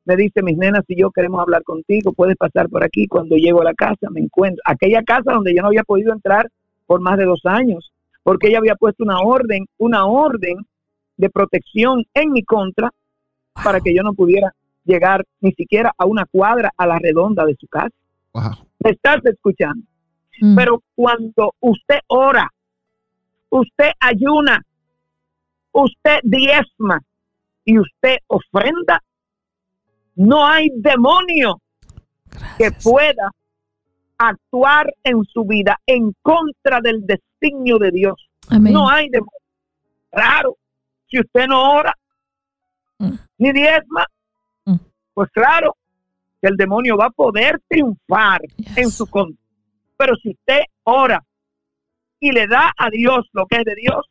Me dice, mis nenas y yo queremos hablar contigo, puedes pasar por aquí. Cuando llego a la casa me encuentro, aquella casa donde yo no había podido entrar por más de dos años, porque ella había puesto una orden, una orden de protección en mi contra para que yo no pudiera llegar ni siquiera a una cuadra a la redonda de su casa. Wow. ¿Me estás escuchando? Mm. Pero cuando usted ora, usted ayuna, usted diezma y usted ofrenda, no hay demonio que pueda actuar en su vida en contra del designio de Dios. Amén. No hay demonio. Claro, si usted no ora Mm. ni diezma, Mm. pues claro que el demonio va a poder triunfar Yes. en su contra. Pero si usted ora y le da a Dios lo que es de Dios,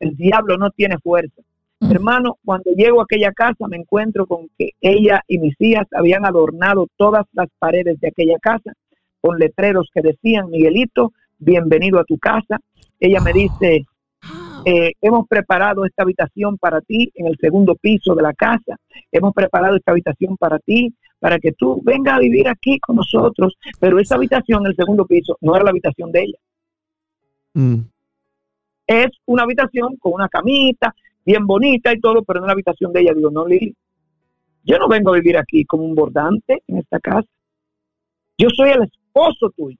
el diablo no tiene fuerza. Hermano, cuando llego a aquella casa me encuentro con que ella y mis hijas habían adornado todas las paredes de aquella casa con letreros que decían, Miguelito, bienvenido a tu casa. Ella me dice, eh, hemos preparado esta habitación para ti en el segundo piso de la casa. Hemos preparado esta habitación para ti, para que tú vengas a vivir aquí con nosotros. Pero esa habitación en el segundo piso no era la habitación de ella. Mm. Es una habitación con una camita, bien bonita y todo, pero no la habitación de ella. Digo, no, Lili, yo no vengo a vivir aquí como un bordante en esta casa. Yo soy el esposo tuyo.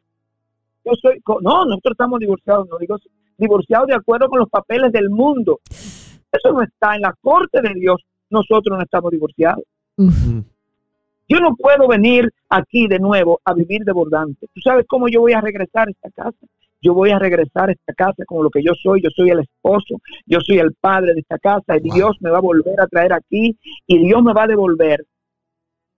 Yo soy, no, nosotros estamos divorciados, no digo divorciados de acuerdo con los papeles del mundo. Eso no está en la corte de Dios. Nosotros no estamos divorciados. Yo no puedo venir aquí de nuevo a vivir de bordante. ¿Tú sabes cómo yo voy a regresar a esta casa? Yo voy a regresar a esta casa como lo que yo soy. Yo soy el esposo, yo soy el padre de esta casa. Y Wow. Dios me va a volver a traer aquí y Dios me va a devolver.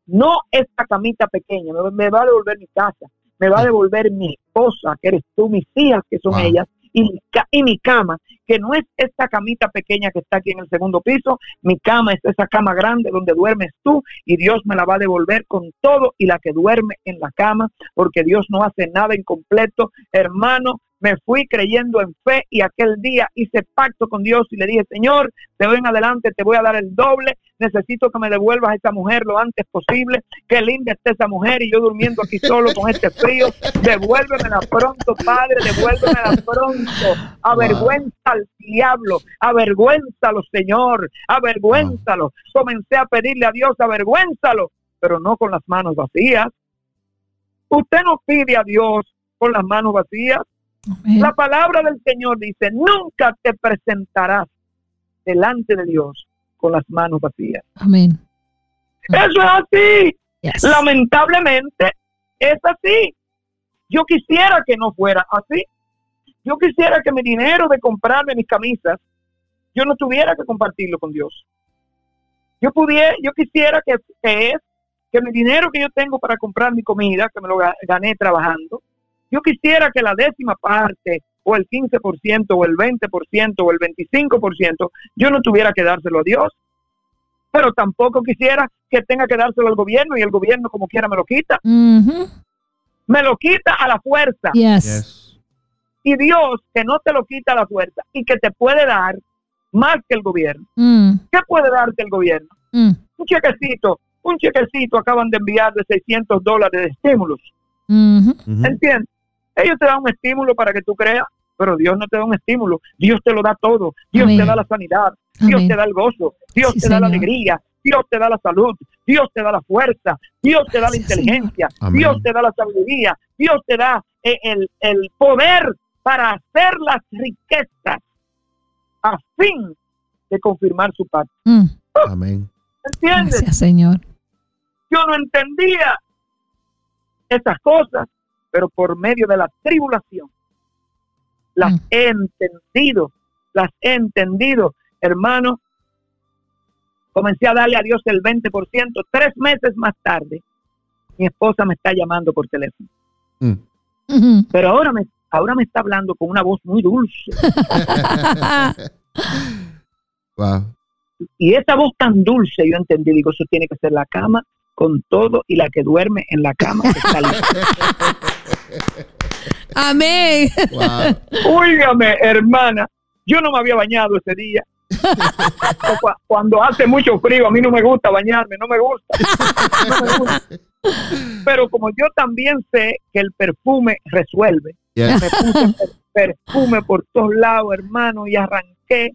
No esta camita pequeña, me, me va a devolver mi casa, me va a devolver mi esposa, que eres tú, mis hijas, que son Wow. ellas, y mi, y mi cama, que no es esta camita pequeña que está aquí en el segundo piso, mi cama es esa cama grande donde duermes tú y Dios me la va a devolver con todo y la que duerme en la cama, porque Dios no hace nada incompleto. Hermano, me fui creyendo en fe y aquel día hice pacto con Dios y le dije, Señor, de hoy en adelante te voy a dar el doble, necesito que me devuelvas a esa mujer lo antes posible, que linda está esa mujer y yo durmiendo aquí solo con este frío, devuélvemela pronto, Padre, devuélvemela pronto, avergüenza al diablo, avergüénzalo, Señor, avergüénzalo. Comencé a pedirle a Dios, avergüénzalo, pero no con las manos vacías. Usted no pide a Dios con las manos vacías. Amén. La palabra del Señor dice, nunca te presentarás delante de Dios con las manos vacías. Amén. Eso es así. Yes. Lamentablemente es así. Yo quisiera que no fuera así. Yo quisiera que mi dinero de comprarme mis camisas, yo no tuviera que compartirlo con Dios. Yo pudiera, yo quisiera que, que es que mi dinero que yo tengo para comprar mi comida, que me lo ga- gané trabajando, yo quisiera que la décima parte o el 15% o el 20% o el 25% yo no tuviera que dárselo a Dios. Pero tampoco quisiera que tenga que dárselo al gobierno y el gobierno como quiera me lo quita. Me lo quita a la fuerza. Yes. Yes. Y Dios que no te lo quita a la fuerza y que te puede dar más que el gobierno. Mm, ¿Qué puede darte el gobierno? mm, Un chequecito, un chequecito acaban de enviar de 600 dólares de estímulos. ¿Entiendes? Ellos te dan un estímulo para que tú creas, pero Dios no te da un estímulo. Dios te lo da todo. Dios Amén. te da la sanidad. Dios Amén. te da el gozo. Dios Sí, te da la alegría. Dios te da la salud. Dios te da la fuerza. Dios te da la inteligencia. Amén. Dios te da la sabiduría. Dios te da eh, el, el poder para hacer las riquezas a fin de confirmar su pacto. Mm, Amén. ¿Entiendes? Gracias, Señor. yo no entendía esas cosas, pero por medio de la tribulación las Mm. he entendido, las he entendido, hermano. Comencé a darle a Dios el 20%. Tres meses más tarde, mi esposa me está llamando por teléfono, Mm. Pero ahora me, ahora me está hablando con una voz muy dulce. Wow. Y esa voz tan dulce, yo entendí, digo, eso tiene que ser la cama con todo y la que duerme en la cama que está lista. Amén. Wow. Óigame, hermana, yo no me había bañado ese día. Cuando hace mucho frío, a mí no me gusta bañarme, no me gusta. No me gusta. Pero como yo también sé que el perfume resuelve, me puse per- perfume por todos lados, hermano, y arranqué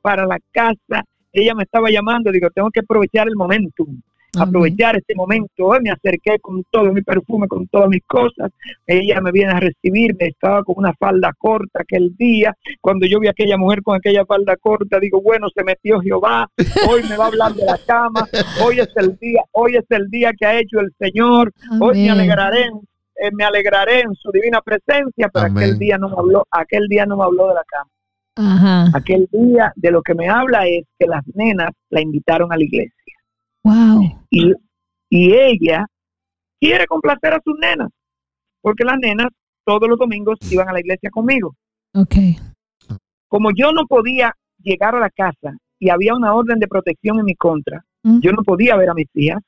para la casa. Ella me estaba llamando, digo, tengo que aprovechar el momentum, aprovechar este momento. Hoy me acerqué con todo mi perfume, con todas mis cosas. Ella me viene a recibirme, estaba con una falda corta aquel día. Cuando yo vi a aquella mujer con aquella falda corta, digo, bueno, se metió Jehová, hoy me va a hablar de la cama, hoy es el día, hoy es el día que ha hecho el Señor, hoy me alegraré, eh, me alegraré en su divina presencia, pero Amén. aquel día no me habló, aquel día no me habló de la cama. Ajá. Aquel día de lo que me habla es que las nenas la invitaron a la iglesia Wow. y, y ella quiere complacer a sus nenas, porque las nenas todos los domingos iban a la iglesia conmigo. Ok. Como yo no podía llegar a la casa y había una orden de protección en mi contra, Mm. yo no podía ver a mis hijas.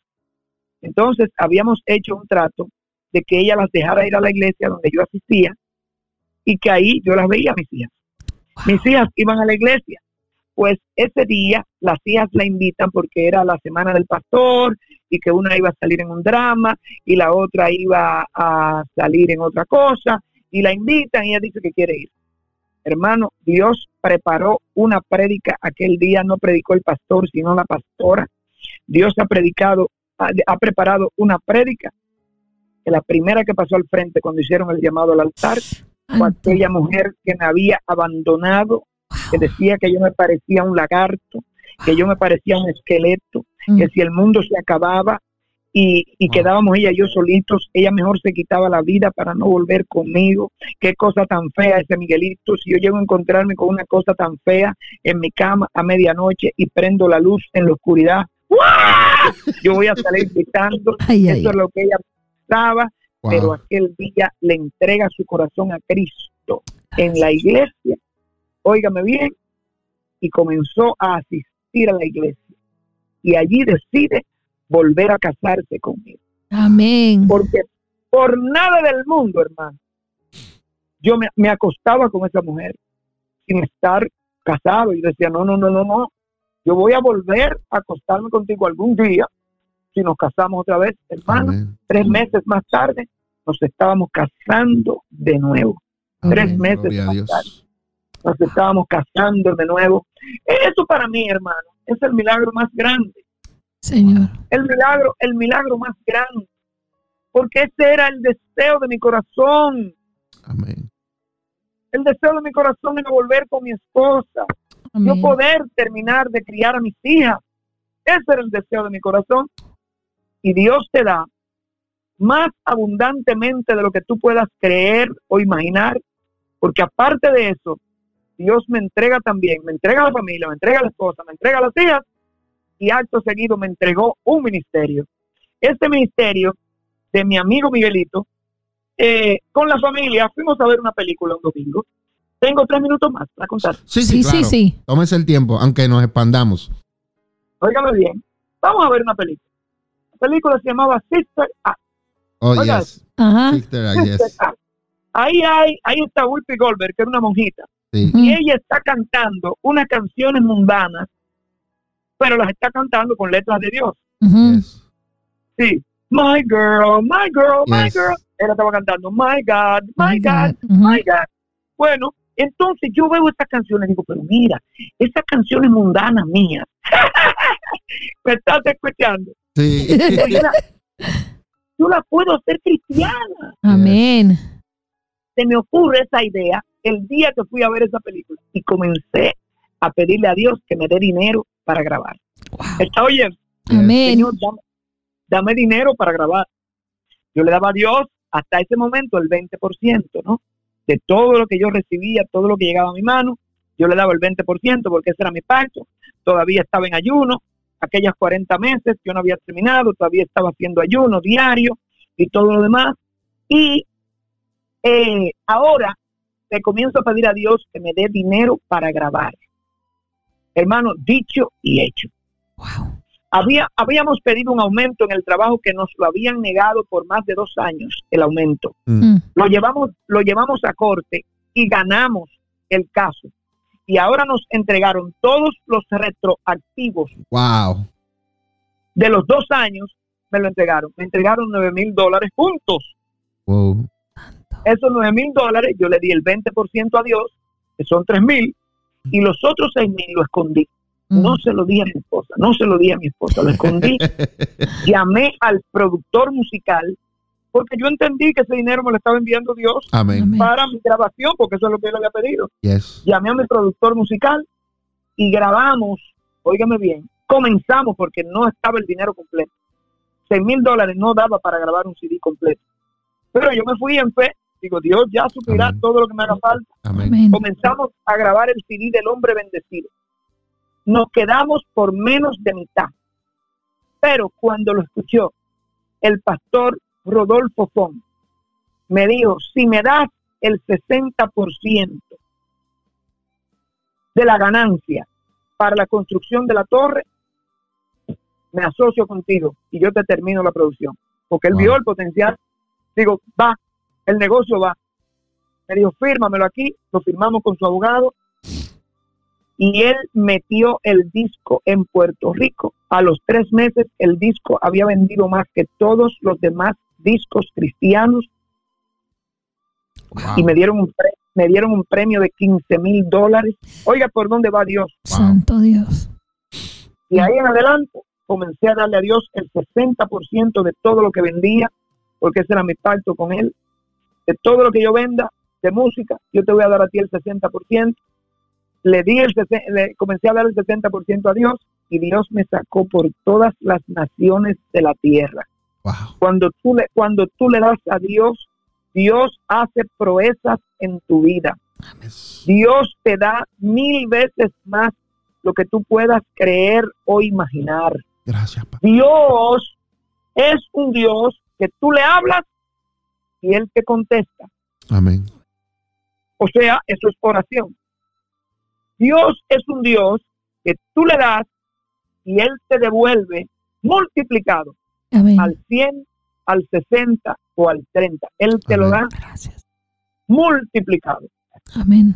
Entonces habíamos hecho un trato de que ella las dejara ir a la iglesia donde yo asistía y que ahí yo las veía a mis hijas. Mis hijas iban a la iglesia. Pues ese día las hijas la invitan porque era la semana del pastor y que una iba a salir en un drama y la otra iba a salir en otra cosa y la invitan y ella dice que quiere ir. Hermano, Dios preparó una prédica aquel día, no predicó el pastor, sino la pastora. Dios ha predicado, ha, ha preparado una prédica. Que la primera que pasó al frente cuando hicieron el llamado al altar fue aquella mujer que me había abandonado, que decía que yo me parecía un lagarto, que yo me parecía un esqueleto, Mm. que si el mundo se acababa y, y Wow. quedábamos ella y yo solitos, ella mejor se quitaba la vida para no volver conmigo. Qué cosa tan fea ese Miguelito. Si yo llego a encontrarme con una cosa tan fea en mi cama a medianoche y prendo la luz en la oscuridad, yo voy a salir gritando. Ay, ay, Eso es lo que ella pensaba Wow. pero aquel día le entrega su corazón a Cristo en la iglesia, óigame bien, y comenzó a asistir a la iglesia. Y allí decide volver a casarse conmigo. Amén. Porque por nada del mundo, hermano, yo me, me acostaba con esa mujer sin estar casado y decía, no, no, no, no, no, yo voy a volver a acostarme contigo algún día si nos casamos otra vez, hermano Amén. tres meses más tarde nos estábamos casando de nuevo. Tres meses Gloria más tarde nos estábamos casando de nuevo. Eso para mí, hermano, es el milagro más grande. Señor. El milagro, el milagro más grande. Porque ese era el deseo de mi corazón. Amén. El deseo de mi corazón era volver con mi esposa. Yo Amén. poder terminar de criar a mis hijas. Ese era el deseo de mi corazón. Y Dios te da más abundantemente de lo que tú puedas creer o imaginar. Porque aparte de eso, Dios me entrega también, me entrega la familia, me entrega la esposa, me entrega las hijas y acto seguido me entregó un ministerio. Este ministerio de mi amigo Miguelito, eh, con la familia fuimos a ver una película un domingo. Tengo tres minutos más para contar. Sí, sí, Sí, sí, claro. sí. Tómese el tiempo, aunque nos expandamos. Óigame bien, vamos a ver una película. La película se llamaba Sister Act. Oh, yes. Ajá. Sister. Ahí hay, ahí está Whoopi Goldberg, que es una monjita, Sí. Y ella está cantando unas canciones mundanas, pero las está cantando con letras de Dios. Yes. Sí. My girl, my girl, my girl. Ella estaba cantando My God, my, My God, my God. Bueno, entonces yo veo estas canciones y digo, pero mira, esas canciones mundanas mías. Me estás escuchando. Sí. Yo la, yo la puedo hacer cristiana. Amén. Se me ocurre esa idea el día que fui a ver esa película y comencé a pedirle a Dios que me dé dinero para grabar. Wow. ¿Está oyendo? Amén. Señor, dame, dame dinero para grabar. Yo le daba a Dios hasta ese momento el 20%, ¿no? De todo lo que yo recibía, todo lo que llegaba a mi mano, yo le daba el 20% porque ese era mi pacto. Todavía estaba en ayuno, aquellas 40 meses yo no había terminado, todavía estaba haciendo ayuno diario y todo lo demás. Y eh, ahora le comienzo a pedir a Dios que me dé dinero para grabar. Hermano, dicho y hecho. Wow. Había, habíamos pedido un aumento en el trabajo que nos lo habían negado por más de dos años, el aumento. Mm. Mm. Lo llevamos, lo llevamos a corte y ganamos el caso. Y ahora nos entregaron todos los retroactivos Wow. de los dos años, me lo entregaron. Me entregaron nueve mil dólares juntos. Wow. Esos nueve mil dólares yo le di el 20% a Dios, que son tres mil, y los otros seis mil lo escondí. Mm. No se lo di a mi esposa, no se lo di a mi esposa, lo escondí. Llamé al productor musical porque yo entendí que ese dinero me lo estaba enviando Dios Amén. Para mi grabación, porque eso es lo que él había pedido. Yes. Llamé a mi productor musical y grabamos, óigame bien, comenzamos porque no estaba el dinero completo. Seis mil dólares no daba para grabar un CD completo. Pero yo me fui en fe, digo, Dios ya suplirá Amén. todo lo que me haga falta. Amén. comenzamos a grabar el CD del hombre bendecido. Nos quedamos por menos de mitad. Pero cuando lo escuchó el pastor Rodolfo Fon, me dijo, si me das el 60% de la ganancia para la construcción de la torre, me asocio contigo y yo te termino la producción. Porque él Wow. vio el potencial. Digo, va, el negocio va. Me dijo, fírmamelo aquí, lo firmamos con su abogado. Y él metió el disco en Puerto Rico. A los tres meses el disco había vendido más que todos los demás discos cristianos Wow. y me dieron un, pre- me dieron un premio de 15 mil dólares. Oiga, ¿por dónde va Dios? Santo Dios. Y ahí en adelante comencé a darle a Dios el 60% de todo lo que vendía, porque ese era mi pacto con él. De todo lo que yo venda de música, yo te voy a dar a ti el 60%. Le di el le comencé a dar el 60% a Dios y Dios me sacó por todas las naciones de la tierra. Wow. Cuando tú le cuando tú le das a Dios, Dios hace proezas en tu vida. Dios te da mil veces más lo que tú puedas creer o imaginar. Gracias, papá. Dios es un Dios que tú le hablas y Él te contesta. Amén. O sea, eso es oración. Dios es un Dios que tú le das y Él te devuelve multiplicado Amén. al 100, al 60 o al 30. Él te lo da Gracias. multiplicado. Amén.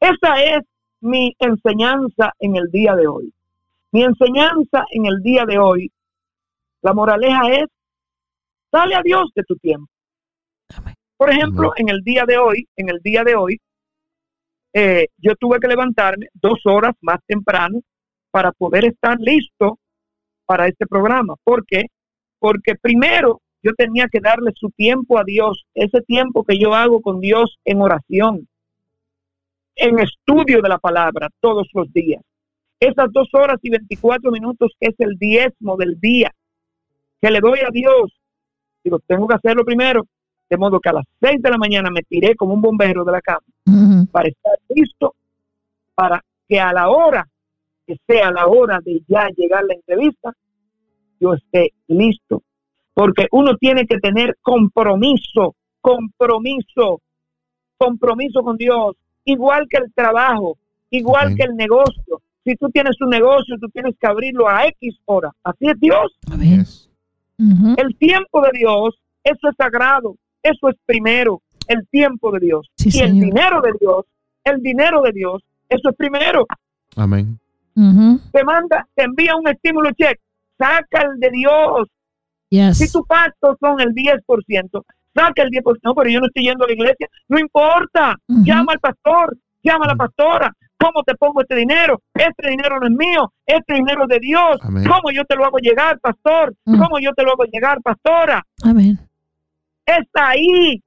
Esa es mi enseñanza en el día de hoy. Mi enseñanza en el día de hoy, la moraleja es, dale a Dios de tu tiempo. Por ejemplo, en el día de hoy, en el día de hoy, eh, yo tuve que levantarme dos horas más temprano para poder estar listo para este programa. ¿Por qué? Porque primero yo tenía que darle su tiempo a Dios, ese tiempo que yo hago con Dios en oración, en estudio de la palabra todos los días. Esas dos horas y 24 minutos es el diezmo del día que le doy a Dios. Digo, tengo que hacerlo primero. De modo que a las 6 de la mañana me tiré como un bombero de la cama para estar listo para que a la hora que sea la hora de ya llegar la entrevista, yo esté listo. Porque uno tiene que tener compromiso, compromiso, compromiso con Dios, igual que el trabajo, igual que el negocio. Si tú tienes un negocio, tú tienes que abrirlo a X hora. Así es Dios. El tiempo de Dios, eso es sagrado, eso es primero, el tiempo de Dios. Sí, y el dinero de Dios, el dinero de Dios, eso es primero. Amén. Te manda, te envía un estímulo check, saca el de Dios. Yes. Si tu pacto son el 10%, saca el 10%. No, pero yo no estoy yendo a la iglesia. No importa. Llama al pastor, llama a la pastora. ¿Cómo te pongo este dinero? Este dinero no es mío, este dinero es de Dios. Amén. ¿Cómo yo te lo hago llegar, pastor? ¿Cómo yo te lo hago llegar, pastora? Amén. Es ahí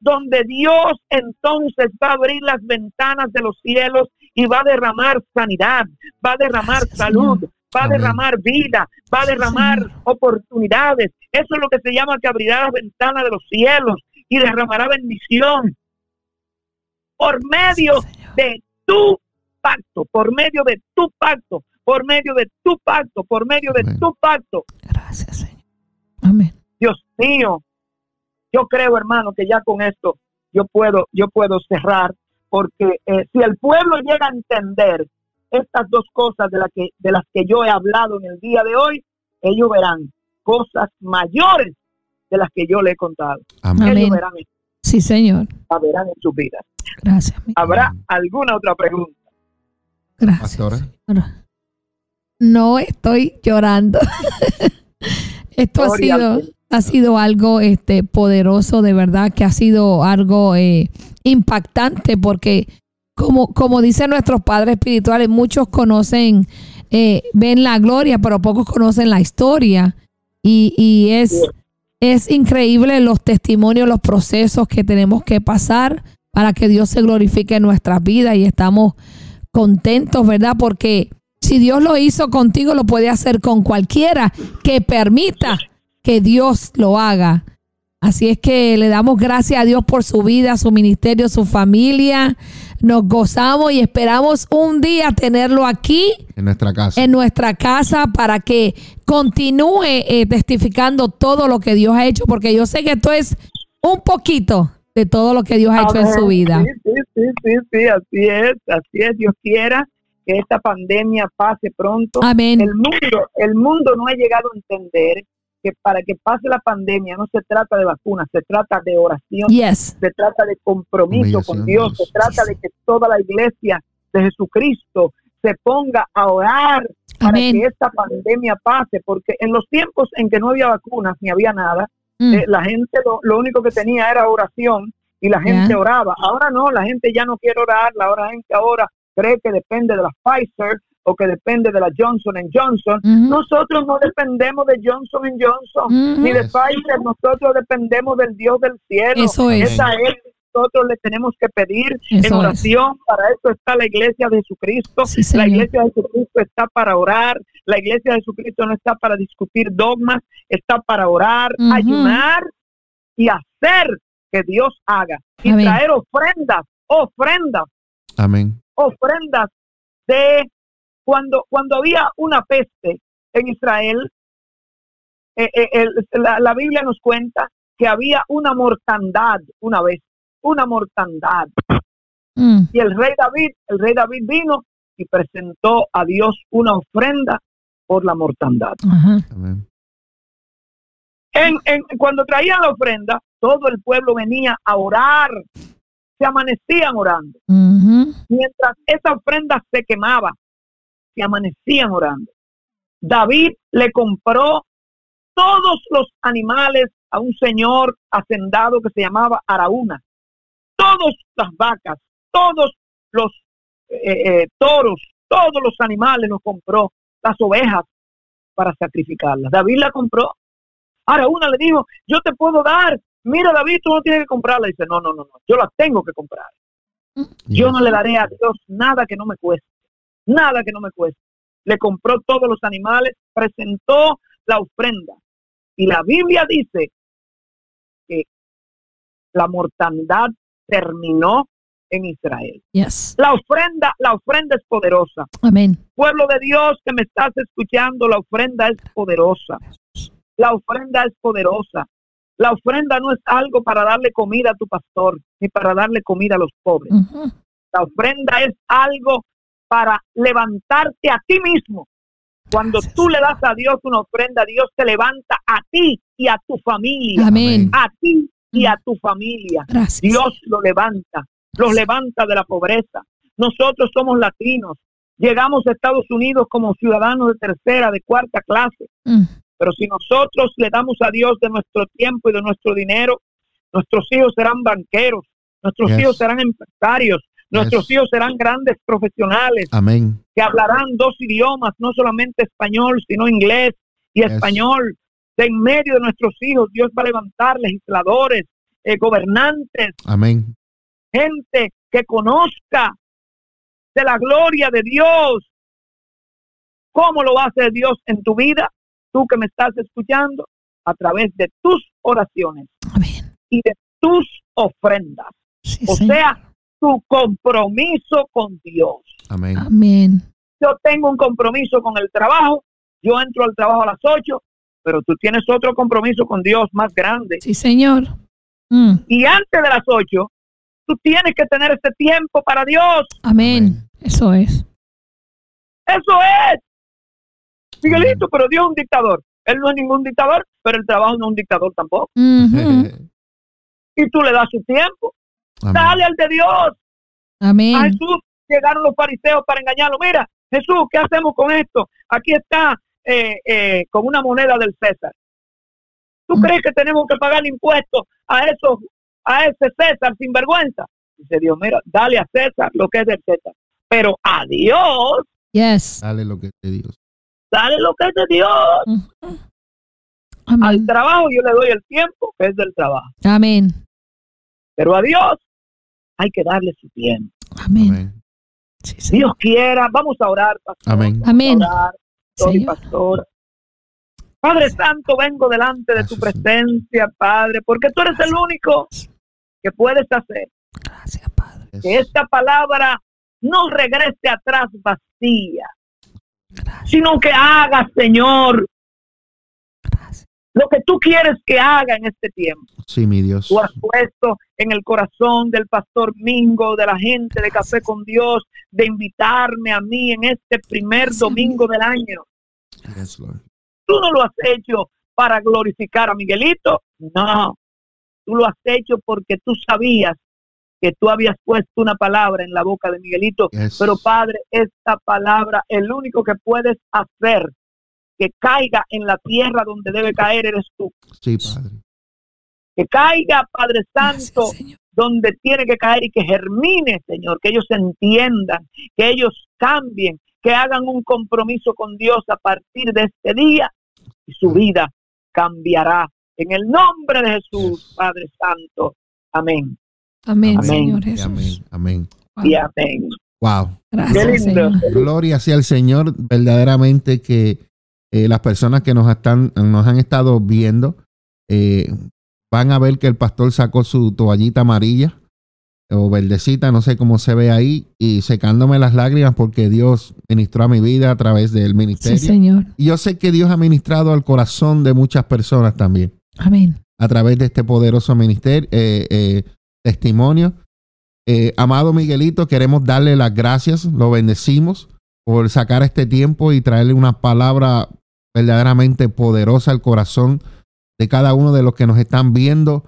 donde Dios entonces va a abrir las ventanas de los cielos y va a derramar sanidad, va a derramar Gracias, salud, Señor. va a derramar vida, va a derramar Señor. oportunidades. Eso es lo que se llama que abrirá las ventanas de los cielos y derramará bendición por medio Sí, de tu pacto, por medio de tu pacto, por medio de tu pacto, por medio de tu pacto. Gracias, Señor. Amén. Dios mío, yo creo, hermano, que ya con esto yo puedo, yo puedo cerrar, porque eh, si el pueblo llega a entender estas dos cosas de, la que, de las que yo he hablado en el día de hoy, ellos verán cosas mayores de las que yo le he contado. Amén. Ellos verán, Sí, Señor. verán en sus vidas. Gracias. mi- ¿Habrá alguna otra pregunta? Gracias. Pastora. No estoy llorando. Esto ha Gloria sido. Ha sido algo este, poderoso, de verdad, que ha sido algo eh, impactante, porque como, como dicen nuestros padres espirituales, muchos conocen, eh, ven la gloria, pero pocos conocen la historia. Y, y es, es increíble los testimonios, los procesos que tenemos que pasar para que Dios se glorifique en nuestras vidas y estamos contentos, ¿verdad? Porque si Dios lo hizo contigo, lo puede hacer con cualquiera que permita que Dios lo haga. Así es que le damos gracias a Dios por su vida, su ministerio, su familia. Nos gozamos y esperamos un día tenerlo aquí En nuestra casa. en nuestra casa para que continúe eh, testificando todo lo que Dios ha hecho, porque yo sé que esto es un poquito de todo lo que Dios ha hecho en su vida. Sí, sí, sí, sí, sí, así es, así es. Dios quiera que esta pandemia pase pronto. Amén. El mundo, el mundo no ha llegado a entender que para que pase la pandemia no se trata de vacunas, se trata de oración, Yes. se trata de compromiso con Dios, se trata de que toda la iglesia de Jesucristo se ponga a orar para Amén. que esta pandemia pase, porque en los tiempos en que no había vacunas ni había nada, Mm. eh, la gente lo, lo único que tenía era oración y la gente oraba. Ahora no, la gente ya no quiere orar, la hora- gente ahora cree que depende de la Pfizer o que depende de la Johnson Johnson. Ujú. Nosotros no dependemos de Johnson Johnson Ujú. ni de. Pfizer, nosotros dependemos del Dios del cielo. Eso es. Esa es que nosotros le tenemos que pedir Eso en es. oración. Para eso está la iglesia de Jesucristo. Sí, la iglesia de Jesucristo está para orar. La iglesia de Jesucristo no está para discutir dogmas, está para orar, Ujú. ayunar y hacer que Dios haga. Y Amén. traer ofrendas, ofrendas, Amén. ofrendas de cuando, cuando había una peste en Israel, eh, eh, el- la, la Biblia nos cuenta que había una mortandad una vez, una mortandad. Mm. Y el rey David, el rey David vino y presentó a Dios una ofrenda por la mortandad. Ajá. En, en- cuando traían la ofrenda, todo el pueblo venía a orar, se amanecían orando. Mientras esa ofrenda se quemaba, se amanecían orando. David le compró todos los animales a un señor hacendado que se llamaba Araúna. Todas las vacas, todos los eh, eh, toros, todos los animales los compró, las ovejas para sacrificarlas. David la compró. Araúna le dijo, yo te puedo dar. Mira, David, tú no tienes que comprarla. Dice, no, no, no, no, yo la tengo que comprar. Yo Yes. no le daré a Dios nada que no me cueste, nada que no me cueste. Le compró todos los animales, presentó la ofrenda. Y la Biblia dice que la mortandad terminó en Israel. Yes. La ofrenda, la ofrenda es poderosa. Amén. Pueblo de Dios que me estás escuchando, la ofrenda es poderosa. La ofrenda es poderosa. La ofrenda no es algo para darle comida a tu pastor, ni para darle comida a los pobres. La ofrenda es algo para levantarte a ti mismo. Cuando Gracias, tú le das a Dios una ofrenda, Dios te levanta a ti y a tu familia. Amén. A ti y a tu familia. Gracias. Dios lo levanta, los levanta de la pobreza. Nosotros somos latinos, llegamos a Estados Unidos como ciudadanos de tercera, de cuarta clase, Mm. pero si nosotros le damos a Dios de nuestro tiempo y de nuestro dinero, nuestros hijos serán banqueros, nuestros Yes. hijos serán empresarios, nuestros hijos serán grandes profesionales Amén. que hablarán dos idiomas, no solamente español, sino inglés y Yes. español. De en medio de nuestros hijos, Dios va a levantar legisladores, eh, gobernantes, Amén. gente que conozca de la gloria de Dios. ¿Cómo lo va a hacer Dios en tu vida? Tú que me estás escuchando, a través de tus oraciones Amén. y de tus ofrendas. Sí, O Señor. sea, tu compromiso con Dios. Amén. Amén. Yo tengo un compromiso con el trabajo, yo entro al trabajo a las 8, pero tú tienes otro compromiso con Dios más grande. Sí, Señor. Mm. Y antes de las 8, tú tienes que tener este tiempo para Dios. Amén. Amén. Eso es. Eso es. Miguelito, pero Dios es un dictador. Él no es ningún dictador, pero el trabajo no es un dictador tampoco. Y tú le das su tiempo. Amén. Dale al de Dios. A Amén. Jesús llegaron los fariseos para engañarlo. Mira, Jesús, ¿qué hacemos con esto? Aquí está eh, eh, con una moneda del César. ¿Tú Mm. crees que tenemos que pagar impuestos a esos, a ese César sin vergüenza? Dice Dios, mira, dale a César lo que es del César. Pero a Dios, Yes. Dale lo que te digo. dale lo que es de Dios. Ujú. Al trabajo yo le doy el tiempo que es del trabajo. Amén. Pero a Dios hay que darle su tiempo. Amén. Sí. Dios quiera, vamos a orar, pastor. Amén. Vamos a Amén. pastor. Padre Santo, vengo delante de tu presencia, Padre, porque tú eres el único que puedes hacer Gracias, Padre. que esta palabra no regrese atrás vacía, Gracias. sino que haga, Señor. Lo que tú quieres que haga en este tiempo. Sí, mi Dios. Tú has puesto en el corazón del pastor Mingo, de la gente de Café con Dios, de invitarme a mí en este primer domingo del año. Yes, Lord. Tú no lo has hecho para glorificar a Miguelito, no. Tú lo has hecho porque tú sabías que tú habías puesto una palabra en la boca de Miguelito. Yes. Pero Padre, esta palabra, el único que puedes hacer que caiga en la tierra donde debe caer eres tú. Sí, Padre. Que caiga, Padre Santo, Gracias, donde tiene que caer y que germine, Señor, que ellos entiendan, que ellos cambien, que hagan un compromiso con Dios a partir de este día y su vida cambiará. En el nombre de Jesús, Padre Santo. Amén. Amén, Amén. Señor Y Jesús. Amén. Amén. Wow. Y amén. Wow. Qué lindo. Señor. Gloria sea al Señor. Verdaderamente que eh, las personas que nos están, nos han estado viendo eh, van a ver que el pastor sacó su toallita amarilla o verdecita, no sé cómo se ve ahí, y secándome las lágrimas porque Dios ministró a mi vida a través del Sí, ministerio. Señor. y yo sé que Dios ha ministrado al corazón de muchas personas también Amén. a través de este poderoso ministerio, eh, eh, testimonio. Eh, amado Miguelito, queremos darle las gracias, lo bendecimos por sacar este tiempo y traerle una palabra verdaderamente poderosa al corazón de cada uno de los que nos están viendo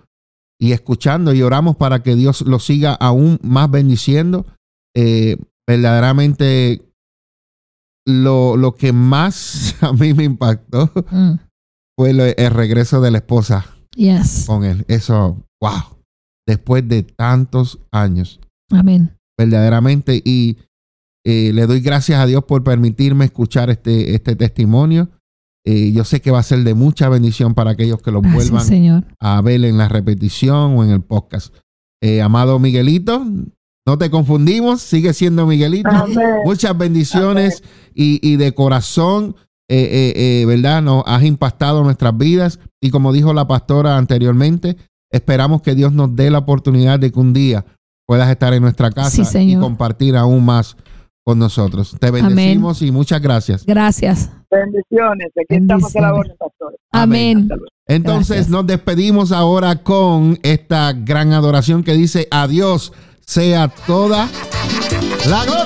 y escuchando y oramos para que Dios lo siga aún más bendiciendo. Eh, verdaderamente lo, lo que más a mí me impactó Mm. fue el regreso de la esposa Yes. con él. Eso, wow. Después de tantos años, Amén. verdaderamente. Y eh, le doy gracias a Dios por permitirme escuchar este, este testimonio. Eh, yo sé que va a ser de mucha bendición para aquellos que lo vuelvan Señor. a ver en la repetición o en el podcast. Eh, amado Miguelito, no te confundimos, sigue siendo Miguelito. Amén. Muchas bendiciones y, y de corazón, eh, eh, eh, ¿verdad? Nos has impactado nuestras vidas y como dijo la pastora anteriormente, esperamos que Dios nos dé la oportunidad de que un día puedas estar en nuestra casa Sí, y compartir aún más con nosotros. Te bendecimos y muchas gracias. Gracias. Bendiciones. Aquí estamos a la orden, pastor. Amén. Entonces Gracias. nos despedimos ahora con esta gran adoración que dice a Dios sea toda la gloria.